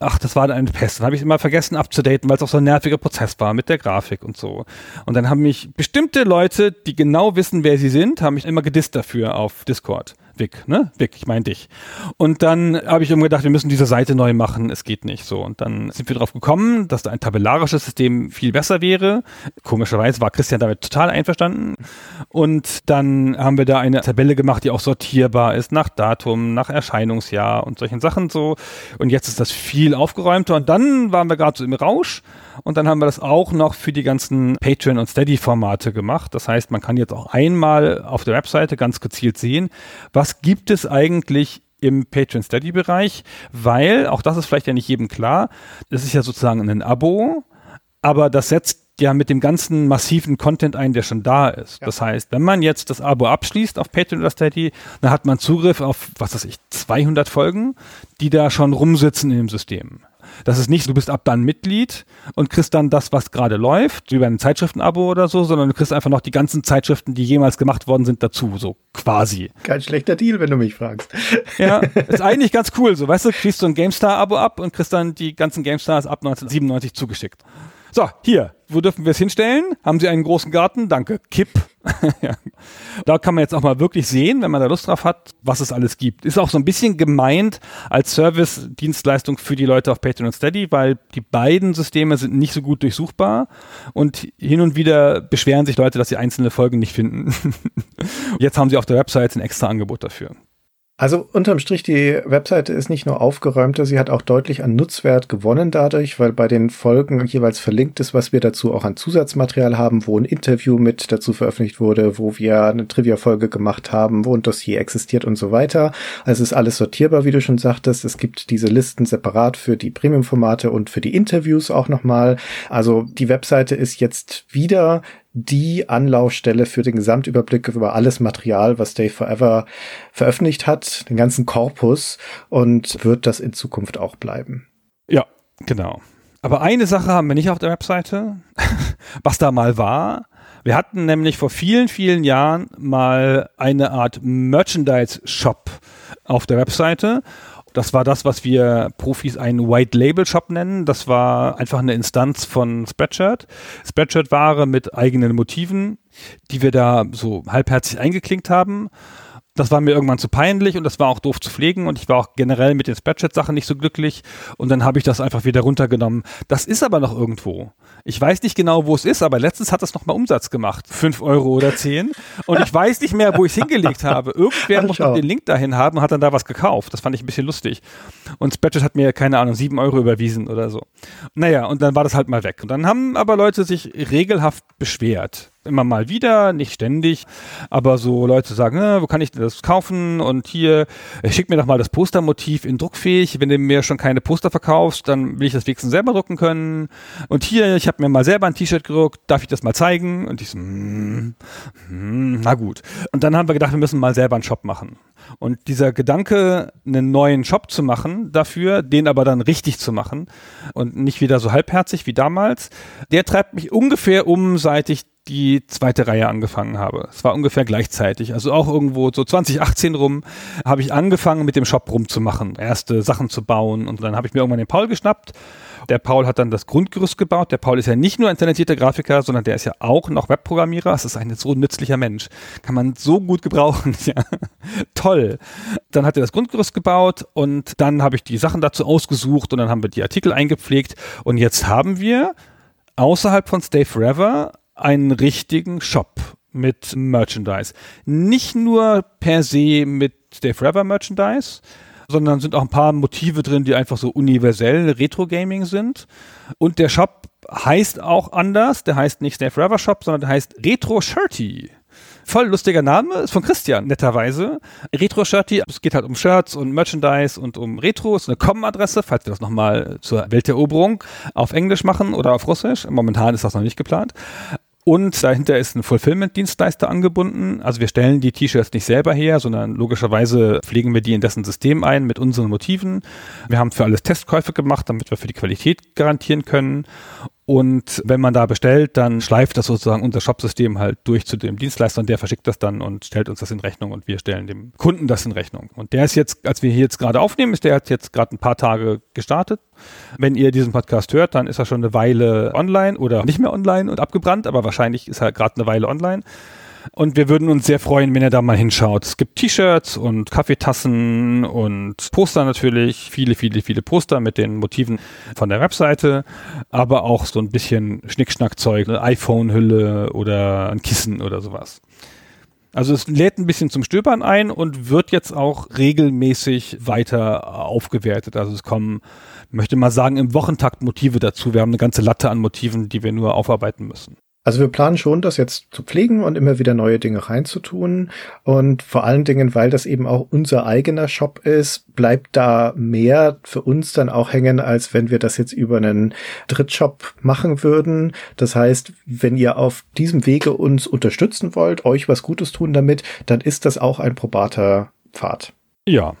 Ach, das war dann eine Pest. Dann habe ich immer vergessen abzudaten, weil es auch so ein nerviger Prozess war mit der Grafik und so. Und dann haben mich bestimmte Leute, die genau wissen, wer sie sind, haben mich immer gedisst dafür auf Discord. Vic, ne? Vic, ich meine dich. Und dann habe ich immer gedacht, wir müssen diese Seite neu machen, es geht nicht so. Und dann sind wir darauf gekommen, dass da ein tabellarisches System viel besser wäre. Komischerweise war Christian damit total einverstanden. Und dann haben wir da eine Tabelle gemacht, die auch sortierbar ist nach Datum, nach Erscheinungsjahr und solchen Sachen so. Und jetzt ist das viel aufgeräumter. Und dann waren wir gerade so im Rausch. Und dann haben wir das auch noch für die ganzen Patreon- und Steady-Formate gemacht. Das heißt, man kann jetzt auch einmal auf der Webseite ganz gezielt sehen, was gibt es eigentlich im Patreon Steady Bereich, weil auch das ist vielleicht ja nicht jedem klar. Das ist ja sozusagen ein Abo, aber das setzt ja mit dem ganzen massiven Content ein, der schon da ist. Ja. Das heißt, wenn man jetzt das Abo abschließt auf Patreon oder Steady, dann hat man Zugriff auf, was weiß ich, 200 Folgen, die da schon rumsitzen in dem System. Das ist nicht, du bist ab dann Mitglied und kriegst dann das, was gerade läuft, bei einem Zeitschriftenabo oder so, sondern du kriegst einfach noch die ganzen Zeitschriften, die jemals gemacht worden sind, dazu, so quasi. Kein schlechter Deal, wenn du mich fragst. Ja, ist eigentlich ganz cool, so, weißt du, kriegst du ein GameStar-Abo ab und kriegst dann die ganzen GameStars ab 1997 zugeschickt. So, hier, wo dürfen wir es hinstellen? Haben Sie einen großen Garten? Danke. Kipp. ja. Da kann man jetzt auch mal wirklich sehen, wenn man da Lust drauf hat, was es alles gibt. Ist auch so ein bisschen gemeint als Service-Dienstleistung für die Leute auf Patreon und Steady, weil die beiden Systeme sind nicht so gut durchsuchbar und hin und wieder beschweren sich Leute, dass sie einzelne Folgen nicht finden. jetzt haben sie auf der Website ein extra Angebot dafür. Also unterm Strich, die Webseite ist nicht nur aufgeräumter, sie hat auch deutlich an Nutzwert gewonnen dadurch, weil bei den Folgen jeweils verlinkt ist, was wir dazu auch an Zusatzmaterial haben, wo ein Interview mit dazu veröffentlicht wurde, wo wir eine Trivia-Folge gemacht haben, wo ein Dossier existiert und so weiter. Also es ist alles sortierbar, wie du schon sagtest. Es gibt diese Listen separat für die Premium-Formate und für die Interviews auch nochmal. Also die Webseite ist jetzt wieder die Anlaufstelle für den Gesamtüberblick über alles Material, was Day Forever veröffentlicht hat, den ganzen Korpus und wird das in Zukunft auch bleiben. Ja, genau. Aber eine Sache haben wir nicht auf der Webseite, was da mal war. Wir hatten nämlich vor vielen, vielen Jahren mal eine Art Merchandise-Shop auf der Webseite das war das, was wir Profis einen White Label Shop nennen. Das war einfach eine Instanz von Spreadshirt. Spreadshirt-Ware mit eigenen Motiven, die wir da so halbherzig eingeklinkt haben das war mir irgendwann zu peinlich und das war auch doof zu pflegen und ich war auch generell mit den Spreadshirt-Sachen nicht so glücklich und dann habe ich das einfach wieder runtergenommen. Das ist aber noch irgendwo. Ich weiß nicht genau, wo es ist, aber letztens hat das nochmal Umsatz gemacht. Fünf Euro oder zehn. Und ich weiß nicht mehr, wo ich es hingelegt habe. Irgendwer muss noch den Link dahin haben und hat dann da was gekauft. Das fand ich ein bisschen lustig. Und Spreadshirt hat mir, keine Ahnung, sieben Euro überwiesen oder so. Naja, und dann war das halt mal weg. Und dann haben aber Leute sich regelhaft beschwert Immer mal wieder, nicht ständig, aber so Leute sagen, äh, wo kann ich das kaufen und hier, äh, schick mir doch mal das Postermotiv in druckfähig. Wenn du mir schon keine Poster verkaufst, dann will ich das wenigstens selber drucken können. Und hier, ich habe mir mal selber ein T-Shirt gedruckt, darf ich das mal zeigen? Und ich so, mm, mm, na gut. Und dann haben wir gedacht, wir müssen mal selber einen Shop machen. Und dieser Gedanke, einen neuen Shop zu machen dafür, den aber dann richtig zu machen und nicht wieder so halbherzig wie damals, der treibt mich ungefähr um, seit ich die zweite Reihe angefangen habe. Es war ungefähr gleichzeitig. Also auch irgendwo so 2018 rum habe ich angefangen, mit dem Shop rumzumachen, erste Sachen zu bauen. Und dann habe ich mir irgendwann den Paul geschnappt. Der Paul hat dann das Grundgerüst gebaut. Der Paul ist ja nicht nur ein talentierter Grafiker, sondern der ist ja auch noch Webprogrammierer. Das ist ein so nützlicher Mensch. Kann man so gut gebrauchen. ja. Toll. Dann hat er das Grundgerüst gebaut und dann habe ich die Sachen dazu ausgesucht und dann haben wir die Artikel eingepflegt. Und jetzt haben wir außerhalb von Stay Forever einen richtigen Shop mit Merchandise. Nicht nur per se mit Stay Forever Merchandise, sondern sind auch ein paar Motive drin, die einfach so universell Retro-Gaming sind. Und der Shop heißt auch anders. Der heißt nicht Stay Forever Shop, sondern der heißt Retro Shirty. Voll lustiger Name, ist von Christian, netterweise. Retro Shirty, es geht halt um Shirts und Merchandise und um Retro, ist eine Com-Adresse, falls wir das nochmal zur Welteroberung auf Englisch machen oder auf Russisch. Momentan ist das noch nicht geplant. Und dahinter ist ein Fulfillment-Dienstleister angebunden. Also wir stellen die T-Shirts nicht selber her, sondern logischerweise pflegen wir die in dessen System ein mit unseren Motiven. Wir haben für alles Testkäufe gemacht, damit wir für die Qualität garantieren können. Und wenn man da bestellt, dann schleift das sozusagen unser Shopsystem halt durch zu dem Dienstleister und der verschickt das dann und stellt uns das in Rechnung und wir stellen dem Kunden das in Rechnung. Und der ist jetzt, als wir hier jetzt gerade aufnehmen, ist der jetzt gerade ein paar Tage gestartet. Wenn ihr diesen Podcast hört, dann ist er schon eine Weile online oder nicht mehr online und abgebrannt, aber wahrscheinlich ist er gerade eine Weile online. Und wir würden uns sehr freuen, wenn ihr da mal hinschaut. Es gibt T-Shirts und Kaffeetassen und Poster natürlich. Viele, viele, viele Poster mit den Motiven von der Webseite. Aber auch so ein bisschen Schnickschnackzeug, eine iPhone-Hülle oder ein Kissen oder sowas. Also es lädt ein bisschen zum Stöbern ein und wird jetzt auch regelmäßig weiter aufgewertet. Also es kommen, möchte mal sagen, im Wochentakt Motive dazu. Wir haben eine ganze Latte an Motiven, die wir nur aufarbeiten müssen. Also wir planen schon, das jetzt zu pflegen und immer wieder neue Dinge reinzutun. Und vor allen Dingen, weil das eben auch unser eigener Shop ist, bleibt da mehr für uns dann auch hängen, als wenn wir das jetzt über einen Drittshop machen würden. Das heißt, wenn ihr auf diesem Wege uns unterstützen wollt, euch was Gutes tun damit, dann ist das auch ein probater Pfad. Ja,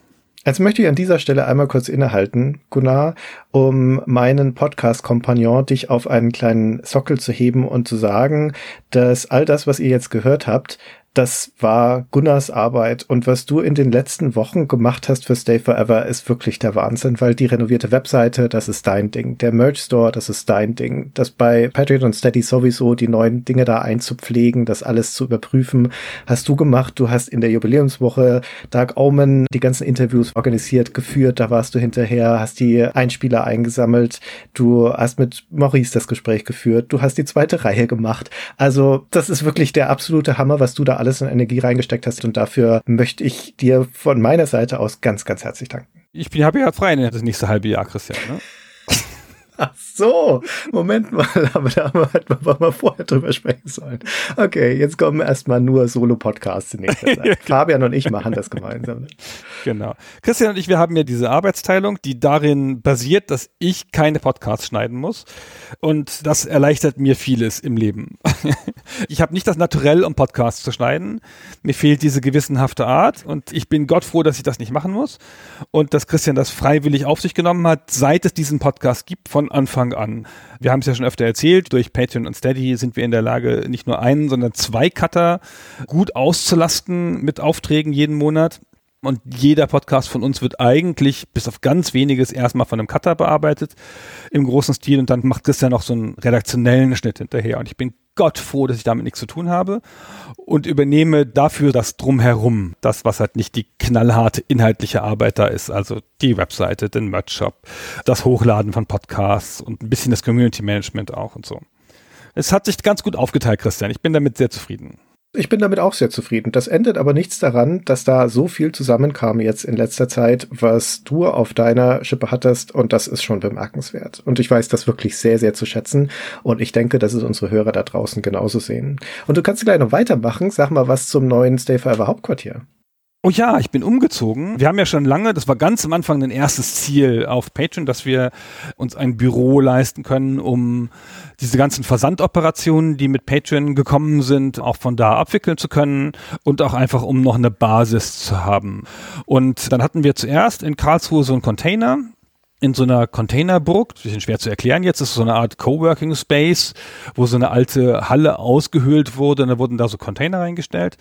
Jetzt möchte ich an dieser Stelle einmal kurz innehalten, Gunnar, um meinen Podcast-Kompagnon dich auf einen kleinen Sockel zu heben und zu sagen, dass all das, was ihr jetzt gehört habt, das war Gunnars Arbeit und was du in den letzten Wochen gemacht hast für Stay Forever ist wirklich der Wahnsinn, weil die renovierte Webseite, das ist dein Ding. Der Merch Store, das ist dein Ding. Das bei Patreon und Steady sowieso die neuen Dinge da einzupflegen, das alles zu überprüfen, hast du gemacht. Du hast in der Jubiläumswoche Dark Omen die ganzen Interviews organisiert, geführt, da warst du hinterher, hast die Einspieler eingesammelt, du hast mit Maurice das Gespräch geführt, du hast die zweite Reihe gemacht. Also, das ist wirklich der absolute Hammer, was du da alles in Energie reingesteckt hast. Und dafür möchte ich dir von meiner Seite aus ganz, ganz herzlich danken. Ich bin ja frei das nächste halbe Jahr, Christian. Ne? Ach so, Moment mal, aber da hätten wir mal vorher drüber sprechen sollen. Okay, jetzt kommen erstmal nur Solo-Podcasts in nächster Zeit. Fabian und ich machen das gemeinsam. Genau. Christian und ich, wir haben ja diese Arbeitsteilung, die darin basiert, dass ich keine Podcasts schneiden muss. Und das erleichtert mir vieles im Leben. ich habe nicht das Naturell, um Podcasts zu schneiden. Mir fehlt diese gewissenhafte Art und ich bin Gott froh, dass ich das nicht machen muss. Und dass Christian das freiwillig auf sich genommen hat, seit es diesen Podcast gibt, von Anfang an. Wir haben es ja schon öfter erzählt, durch Patreon und Steady sind wir in der Lage, nicht nur einen, sondern zwei Cutter gut auszulasten mit Aufträgen jeden Monat. Und jeder Podcast von uns wird eigentlich bis auf ganz weniges erstmal von einem Cutter bearbeitet im großen Stil und dann macht Christian noch so einen redaktionellen Schnitt hinterher. Und ich bin Gott froh, dass ich damit nichts zu tun habe und übernehme dafür das Drumherum, das, was halt nicht die knallharte inhaltliche Arbeit da ist, also die Webseite, den Merch-Shop, das Hochladen von Podcasts und ein bisschen das Community-Management auch und so. Es hat sich ganz gut aufgeteilt, Christian. Ich bin damit sehr zufrieden. Ich bin damit auch sehr zufrieden. Das endet aber nichts daran, dass da so viel zusammenkam jetzt in letzter Zeit, was du auf deiner Schippe hattest und das ist schon bemerkenswert. Und ich weiß das wirklich sehr, sehr zu schätzen und ich denke, dass es unsere Hörer da draußen genauso sehen. Und du kannst gleich noch weitermachen. Sag mal was zum neuen Stay Forever Hauptquartier. Oh ja, ich bin umgezogen. Wir haben ja schon lange, das war ganz am Anfang ein erstes Ziel auf Patreon, dass wir uns ein Büro leisten können, um diese ganzen Versandoperationen, die mit Patreon gekommen sind, auch von da abwickeln zu können und auch einfach, um noch eine Basis zu haben. Und dann hatten wir zuerst in Karlsruhe so einen Container, in so einer Containerburg, bisschen schwer zu erklären jetzt, ist so eine Art Coworking Space, wo so eine alte Halle ausgehöhlt wurde und da wurden da so Container reingestellt.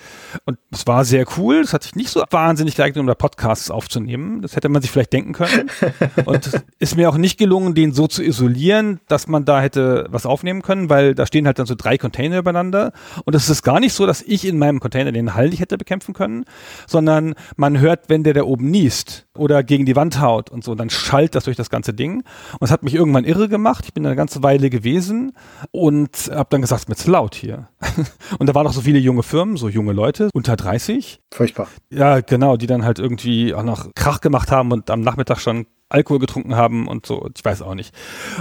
Und es war sehr cool, es hat sich nicht so wahnsinnig geeignet, um da Podcasts aufzunehmen, das hätte man sich vielleicht denken können. Und ist mir auch nicht gelungen, den so zu isolieren, dass man da hätte was aufnehmen können, weil da stehen halt dann so drei Container übereinander. Und es ist gar nicht so, dass ich in meinem Container den Hall nicht hätte bekämpfen können, sondern man hört, wenn der da oben niest oder gegen die Wand haut und so, dann schallt das durch das ganze Ding. Und es hat mich irgendwann irre gemacht. Ich bin eine ganze Weile gewesen und habe dann gesagt, es ist mir zu laut hier. und da waren noch so viele junge Firmen, so junge Leute, unter 30. Furchtbar. Ja, genau, die dann halt irgendwie auch noch Krach gemacht haben und am Nachmittag schon Alkohol getrunken haben und so, ich weiß auch nicht.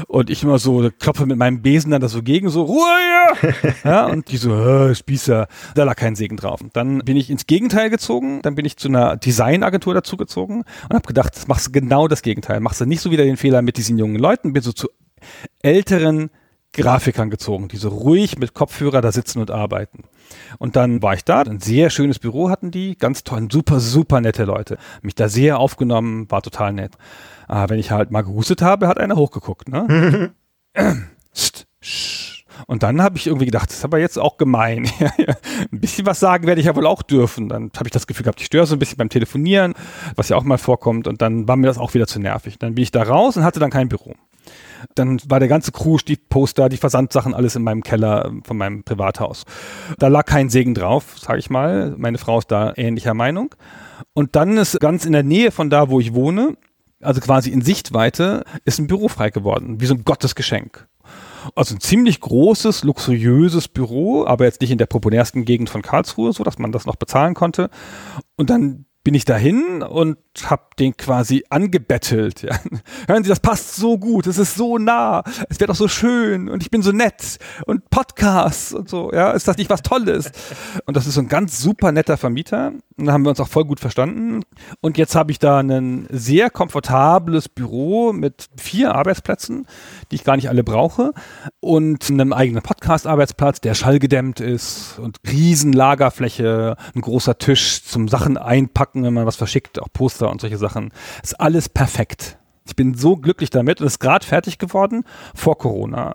Und ich immer so klopfe mit meinem Besen dann da so gegen, so Ruhe hier! ja, und die so, äh, Spießer, da lag kein Segen drauf. Dann bin ich ins Gegenteil gezogen, dann bin ich zu einer Designagentur dazugezogen und habe gedacht, das machst du genau das Gegenteil. Machst du nicht so wieder den Fehler mit diesen jungen Leuten, bin so zu älteren Grafikern gezogen, die so ruhig mit Kopfhörer da sitzen und arbeiten. Und dann war ich da, ein sehr schönes Büro hatten die, ganz toll, super, super nette Leute. Mich da sehr aufgenommen, war total nett. Aber ah, wenn ich halt mal gehustet habe, hat einer hochgeguckt, ne? Und dann habe ich irgendwie gedacht, das ist aber jetzt auch gemein. ein bisschen was sagen werde ich ja wohl auch dürfen. Dann habe ich das Gefühl gehabt, ich störe so ein bisschen beim Telefonieren, was ja auch mal vorkommt. Und dann war mir das auch wieder zu nervig. Dann bin ich da raus und hatte dann kein Büro. Dann war der ganze Crew, die Poster, die Versandsachen, alles in meinem Keller ähm, von meinem Privathaus. Da lag kein Segen drauf, sage ich mal. Meine Frau ist da ähnlicher Meinung. Und dann ist ganz in der Nähe von da, wo ich wohne, also quasi in Sichtweite, ist ein Büro frei geworden, wie so ein Gottesgeschenk. Also ein ziemlich großes, luxuriöses Büro, aber jetzt nicht in der populärsten Gegend von Karlsruhe, so dass man das noch bezahlen konnte. Und dann bin ich dahin und habe den quasi angebettelt. Ja. Hören Sie, das passt so gut, es ist so nah, es wäre doch so schön und ich bin so nett und Podcasts und so, ja, ist das nicht was Tolles? Und das ist so ein ganz super netter Vermieter und da haben wir uns auch voll gut verstanden. Und jetzt habe ich da ein sehr komfortables Büro mit vier Arbeitsplätzen, die ich gar nicht alle brauche und einem eigenen Podcast-Arbeitsplatz, der schallgedämmt ist und Riesenlagerfläche, ein großer Tisch zum Sachen einpacken wenn man was verschickt, auch Poster und solche Sachen. Ist alles perfekt. Ich bin so glücklich damit und ist gerade fertig geworden vor Corona.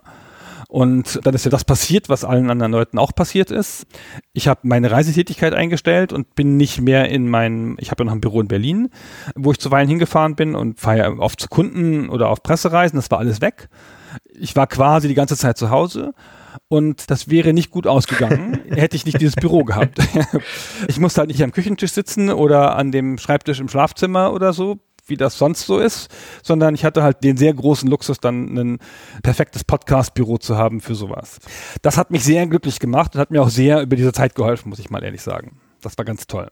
Und dann ist ja das passiert, was allen anderen Leuten auch passiert ist. Ich habe meine Reisetätigkeit eingestellt und bin nicht mehr in meinem, ich habe ja noch ein Büro in Berlin, wo ich zuweilen hingefahren bin und fahre ja oft zu Kunden oder auf Pressereisen. Das war alles weg. Ich war quasi die ganze Zeit zu Hause und das wäre nicht gut ausgegangen, hätte ich nicht dieses Büro gehabt. ich musste halt nicht am Küchentisch sitzen oder an dem Schreibtisch im Schlafzimmer oder so, wie das sonst so ist, sondern ich hatte halt den sehr großen Luxus, dann ein perfektes Podcast-Büro zu haben für sowas. Das hat mich sehr glücklich gemacht und hat mir auch sehr über diese Zeit geholfen, muss ich mal ehrlich sagen. Das war ganz toll.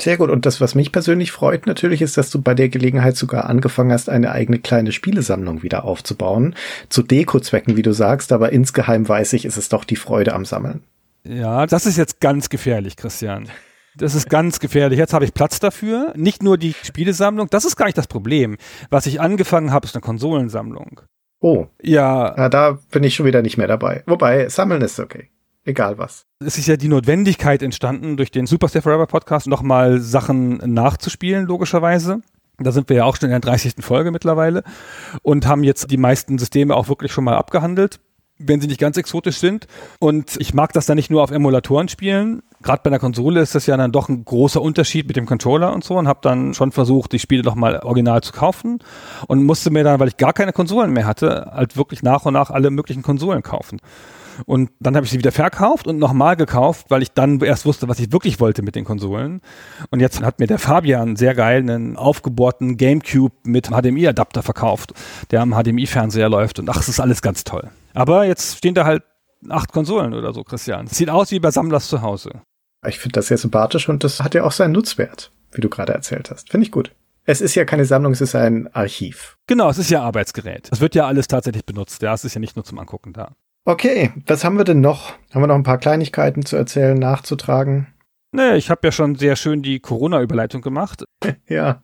Sehr gut. Und das, was mich persönlich freut natürlich, ist, dass du bei der Gelegenheit sogar angefangen hast, eine eigene kleine Spielesammlung wieder aufzubauen. Zu Deko-Zwecken, wie du sagst, aber insgeheim weiß ich, ist es doch die Freude am Sammeln. Ja, das ist jetzt ganz gefährlich, Christian. Das ist ganz gefährlich. Jetzt habe ich Platz dafür. Nicht nur die Spielesammlung, das ist gar nicht das Problem. Was ich angefangen habe, ist eine Konsolensammlung. Oh. Ja. ja. Da bin ich schon wieder nicht mehr dabei. Wobei, sammeln ist okay egal was. Es ist ja die Notwendigkeit entstanden, durch den Super Stay Forever Podcast nochmal Sachen nachzuspielen, logischerweise. Da sind wir ja auch schon in der 30. Folge mittlerweile und haben jetzt die meisten Systeme auch wirklich schon mal abgehandelt, wenn sie nicht ganz exotisch sind. Und ich mag das dann nicht nur auf Emulatoren spielen. Gerade bei einer Konsole ist das ja dann doch ein großer Unterschied mit dem Controller und so und habe dann schon versucht, die Spiele nochmal original zu kaufen und musste mir dann, weil ich gar keine Konsolen mehr hatte, halt wirklich nach und nach alle möglichen Konsolen kaufen. Und dann habe ich sie wieder verkauft und nochmal gekauft, weil ich dann erst wusste, was ich wirklich wollte mit den Konsolen. Und jetzt hat mir der Fabian sehr geil einen aufgebohrten Gamecube mit HDMI-Adapter verkauft, der am HDMI-Fernseher läuft. Und ach, es ist alles ganz toll. Aber jetzt stehen da halt acht Konsolen oder so, Christian. Sieht aus wie bei Sammlers zu Hause. Ich finde das sehr sympathisch und das hat ja auch seinen Nutzwert, wie du gerade erzählt hast. Finde ich gut. Es ist ja keine Sammlung, es ist ein Archiv. Genau, es ist ja Arbeitsgerät. Es wird ja alles tatsächlich benutzt. Ja, es ist ja nicht nur zum Angucken da. Okay, was haben wir denn noch? Haben wir noch ein paar Kleinigkeiten zu erzählen, nachzutragen? Naja, ich habe ja schon sehr schön die Corona-Überleitung gemacht. ja.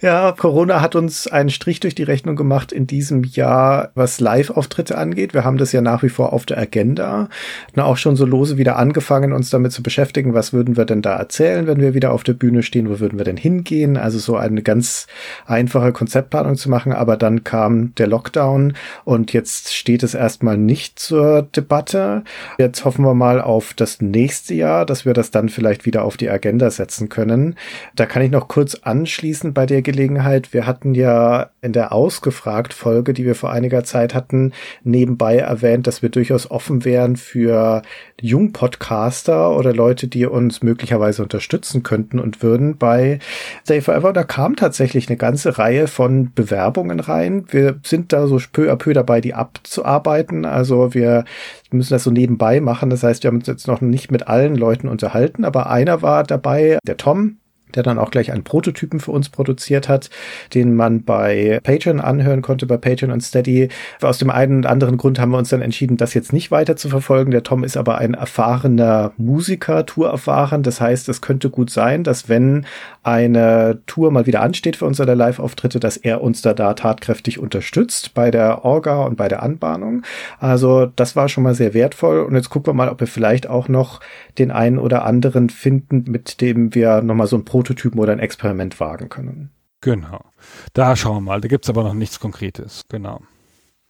Ja, Corona hat uns einen Strich durch die Rechnung gemacht in diesem Jahr, was Live-Auftritte angeht. Wir haben das ja nach wie vor auf der Agenda. Na, auch schon so lose wieder angefangen, uns damit zu beschäftigen, was würden wir denn da erzählen, wenn wir wieder auf der Bühne stehen, wo würden wir denn hingehen? Also so eine ganz einfache Konzeptplanung zu machen. Aber dann kam der Lockdown und jetzt steht es erstmal nicht zur Debatte. Jetzt hoffen wir mal auf das nächste Jahr, dass wir das dann vielleicht wieder auf die Agenda setzen können. Da kann ich noch kurz anschließen vergessen bei der Gelegenheit, wir hatten ja in der Ausgefragt-Folge, die wir vor einiger Zeit hatten, nebenbei erwähnt, dass wir durchaus offen wären für Jungpodcaster oder Leute, die uns möglicherweise unterstützen könnten und würden. Bei Stay Forever, da kam tatsächlich eine ganze Reihe von Bewerbungen rein. Wir sind da so peu à peu dabei, die abzuarbeiten. Also wir müssen das so nebenbei machen. Das heißt, wir haben uns jetzt noch nicht mit allen Leuten unterhalten, aber einer war dabei, der Tom, der dann auch gleich einen Prototypen für uns produziert hat, den man bei Patreon anhören konnte, bei Patreon und Steady. Aus dem einen und anderen Grund haben wir uns dann entschieden, das jetzt nicht weiter zu verfolgen. Der Tom ist aber ein erfahrener Musiker, Tour erfahren. Das heißt, es könnte gut sein, dass wenn eine Tour mal wieder ansteht für unsere Live-Auftritte, dass er uns da, da tatkräftig unterstützt bei der Orga und bei der Anbahnung. Also das war schon mal sehr wertvoll. Und jetzt gucken wir mal, ob wir vielleicht auch noch den einen oder anderen finden, mit dem wir nochmal so ein Prototypen oder ein Experiment wagen können. Genau. Da schauen wir mal. Da gibt's aber noch nichts Konkretes. Genau.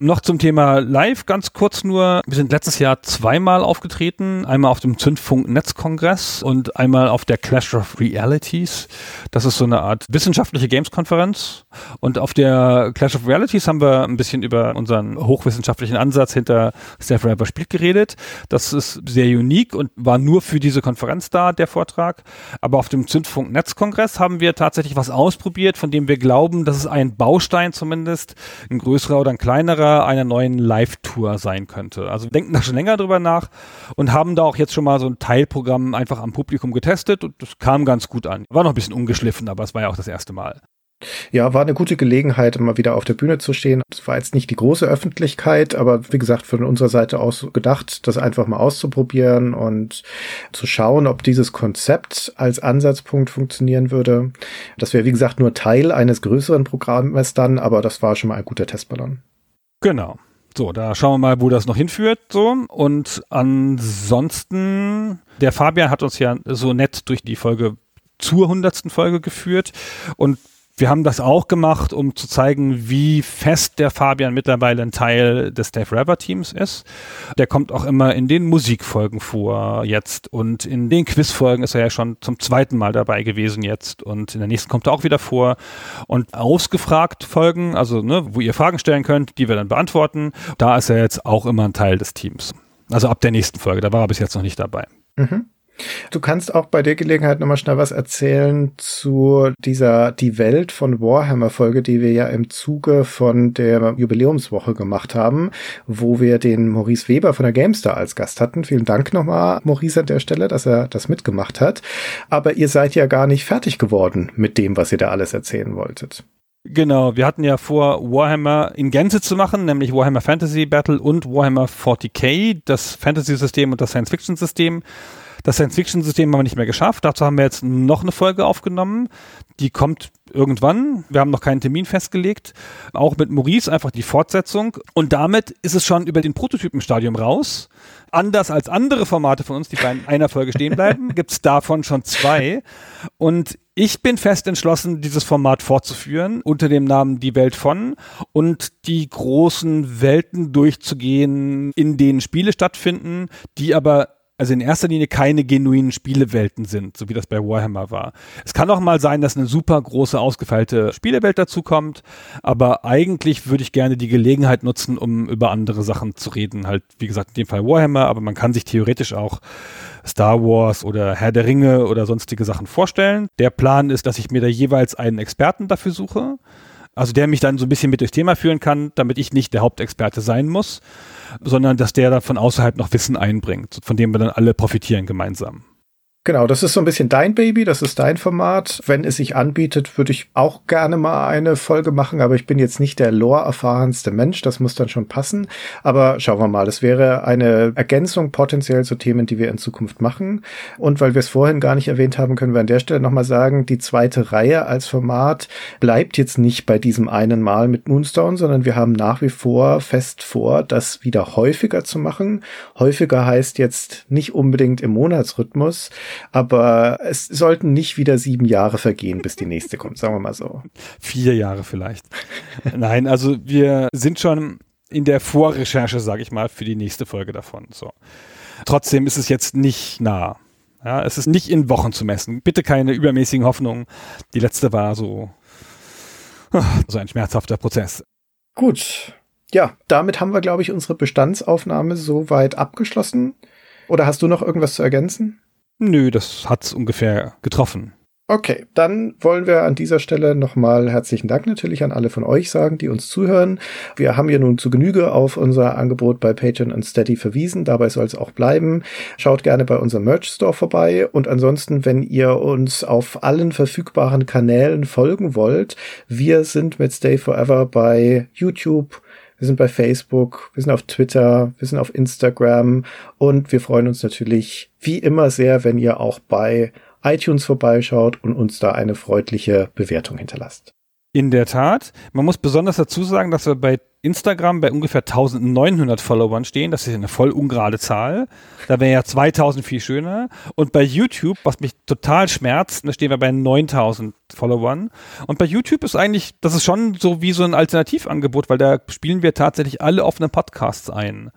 Noch zum Thema Live, ganz kurz nur. Wir sind letztes Jahr zweimal aufgetreten. Einmal auf dem Zündfunk Netzkongress und einmal auf der Clash of Realities. Das ist so eine Art wissenschaftliche Games-Konferenz. Und auf der Clash of Realities haben wir ein bisschen über unseren hochwissenschaftlichen Ansatz hinter Steph Forever Spiel geredet. Das ist sehr unique und war nur für diese Konferenz da, der Vortrag. Aber auf dem Zündfunk Netzkongress haben wir tatsächlich was ausprobiert, von dem wir glauben, dass es ein Baustein zumindest, ein größerer oder ein kleinerer, Anhänger einer neuen Live-Tour sein könnte. Also wir denken da schon länger drüber nach und haben da auch jetzt schon mal so ein Teilprogramm einfach am Publikum getestet und das kam ganz gut an. War noch ein bisschen ungeschliffen, aber es war ja auch das erste Mal. Ja, war eine gute Gelegenheit, mal wieder auf der Bühne zu stehen. Es war jetzt nicht die große Öffentlichkeit, aber wie gesagt, von unserer Seite aus gedacht, das einfach mal auszuprobieren und zu schauen, ob dieses Konzept als Ansatzpunkt funktionieren würde. Das wäre, wie gesagt, nur Teil eines größeren Programmes dann, aber das war schon mal ein guter Testballon. Genau. So, da schauen wir mal, wo das noch hinführt. So. Und ansonsten, der Fabian hat uns ja so nett durch die Folge zur hundertsten Folge geführt. Und wir haben das auch gemacht, um zu zeigen, wie fest der Fabian mittlerweile ein Teil des Dave Rapper Teams ist. Der kommt auch immer in den Musikfolgen vor jetzt und in den Quizfolgen ist er ja schon zum zweiten Mal dabei gewesen jetzt und in der nächsten kommt er auch wieder vor und ausgefragt Folgen, also ne, wo ihr Fragen stellen könnt, die wir dann beantworten. Da ist er jetzt auch immer ein Teil des Teams. Also ab der nächsten Folge, da war er bis jetzt noch nicht dabei. Mhm. Du kannst auch bei der Gelegenheit nochmal schnell was erzählen zu dieser Die Welt von Warhammer Folge, die wir ja im Zuge von der Jubiläumswoche gemacht haben, wo wir den Maurice Weber von der GameStar als Gast hatten. Vielen Dank nochmal, Maurice, an der Stelle, dass er das mitgemacht hat. Aber ihr seid ja gar nicht fertig geworden mit dem, was ihr da alles erzählen wolltet. Genau, wir hatten ja vor, Warhammer in Gänze zu machen, nämlich Warhammer Fantasy Battle und Warhammer 40k, das Fantasy-System und das Science-Fiction-System. Das Science-Fiction-System haben wir nicht mehr geschafft. Dazu haben wir jetzt noch eine Folge aufgenommen. Die kommt irgendwann. Wir haben noch keinen Termin festgelegt. Auch mit Maurice einfach die Fortsetzung. Und damit ist es schon über den Prototypenstadium raus. Anders als andere Formate von uns, die bei einer Folge stehen bleiben, gibt es davon schon zwei. Und ich bin fest entschlossen, dieses Format fortzuführen unter dem Namen Die Welt von und die großen Welten durchzugehen, in denen Spiele stattfinden, die aber also in erster Linie keine genuinen Spielewelten sind, so wie das bei Warhammer war. Es kann auch mal sein, dass eine super große, ausgefeilte Spielewelt dazukommt, aber eigentlich würde ich gerne die Gelegenheit nutzen, um über andere Sachen zu reden. Halt, wie gesagt, in dem Fall Warhammer, aber man kann sich theoretisch auch Star Wars oder Herr der Ringe oder sonstige Sachen vorstellen. Der Plan ist, dass ich mir da jeweils einen Experten dafür suche. Also der mich dann so ein bisschen mit durchs Thema führen kann, damit ich nicht der Hauptexperte sein muss sondern dass der da von außerhalb noch Wissen einbringt, von dem wir dann alle profitieren gemeinsam. Genau, das ist so ein bisschen dein Baby, das ist dein Format. Wenn es sich anbietet, würde ich auch gerne mal eine Folge machen, aber ich bin jetzt nicht der lore-erfahrenste Mensch, das muss dann schon passen. Aber schauen wir mal, das wäre eine Ergänzung potenziell zu Themen, die wir in Zukunft machen. Und weil wir es vorhin gar nicht erwähnt haben, können wir an der Stelle nochmal sagen, die zweite Reihe als Format bleibt jetzt nicht bei diesem einen Mal mit Moonstone, sondern wir haben nach wie vor fest vor, das wieder häufiger zu machen. Häufiger heißt jetzt nicht unbedingt im Monatsrhythmus, aber es sollten nicht wieder sieben Jahre vergehen, bis die nächste kommt, sagen wir mal so. Vier Jahre vielleicht. Nein, also wir sind schon in der Vorrecherche, sage ich mal, für die nächste Folge davon. So. Trotzdem ist es jetzt nicht nah. Ja, es ist nicht in Wochen zu messen. Bitte keine übermäßigen Hoffnungen. Die letzte war so, so ein schmerzhafter Prozess. Gut. Ja, damit haben wir, glaube ich, unsere Bestandsaufnahme soweit abgeschlossen. Oder hast du noch irgendwas zu ergänzen? Nö, das hat's ungefähr getroffen. Okay, dann wollen wir an dieser Stelle nochmal herzlichen Dank natürlich an alle von euch sagen, die uns zuhören. Wir haben ja nun zu Genüge auf unser Angebot bei Patreon und Steady verwiesen. Dabei soll es auch bleiben. Schaut gerne bei unserem Merch Store vorbei. Und ansonsten, wenn ihr uns auf allen verfügbaren Kanälen folgen wollt, wir sind mit Stay Forever bei YouTube, wir sind bei Facebook, wir sind auf Twitter, wir sind auf Instagram und wir freuen uns natürlich wie immer sehr, wenn ihr auch bei iTunes vorbeischaut und uns da eine freundliche Bewertung hinterlasst. In der Tat. Man muss besonders dazu sagen, dass wir bei Instagram bei ungefähr 1900 Followern stehen. Das ist eine voll ungerade Zahl. Da wäre ja 2000 viel schöner. Und bei YouTube, was mich total schmerzt, da stehen wir bei 9000 Followern. Und bei YouTube ist eigentlich, das ist schon so wie so ein Alternativangebot, weil da spielen wir tatsächlich alle offenen Podcasts ein.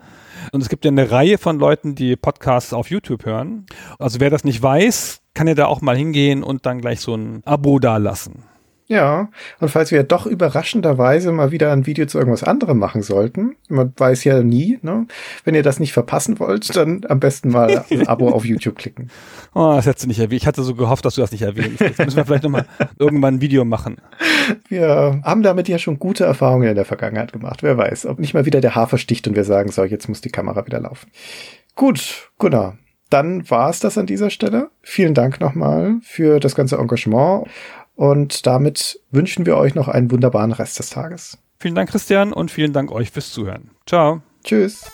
Und es gibt ja eine Reihe von Leuten, die Podcasts auf YouTube hören. Also wer das nicht weiß, kann ja da auch mal hingehen und dann gleich so ein Abo dalassen. Ja, und falls wir doch überraschenderweise mal wieder ein Video zu irgendwas anderem machen sollten, man weiß ja nie, ne? wenn ihr das nicht verpassen wollt, dann am besten mal ein Abo auf YouTube klicken. Oh, das hättest du nicht erwähnt. Ich hatte so gehofft, dass du das nicht erwähnst. Jetzt müssen wir vielleicht nochmal irgendwann ein Video machen. Wir haben damit ja schon gute Erfahrungen in der Vergangenheit gemacht. Wer weiß, ob nicht mal wieder der Hafer sticht und wir sagen, so, jetzt muss die Kamera wieder laufen. Gut, Gunnar. Dann war es das an dieser Stelle. Vielen Dank nochmal für das ganze Engagement. Und damit wünschen wir euch noch einen wunderbaren Rest des Tages. Vielen Dank, Christian, und vielen Dank euch fürs Zuhören. Ciao. Tschüss.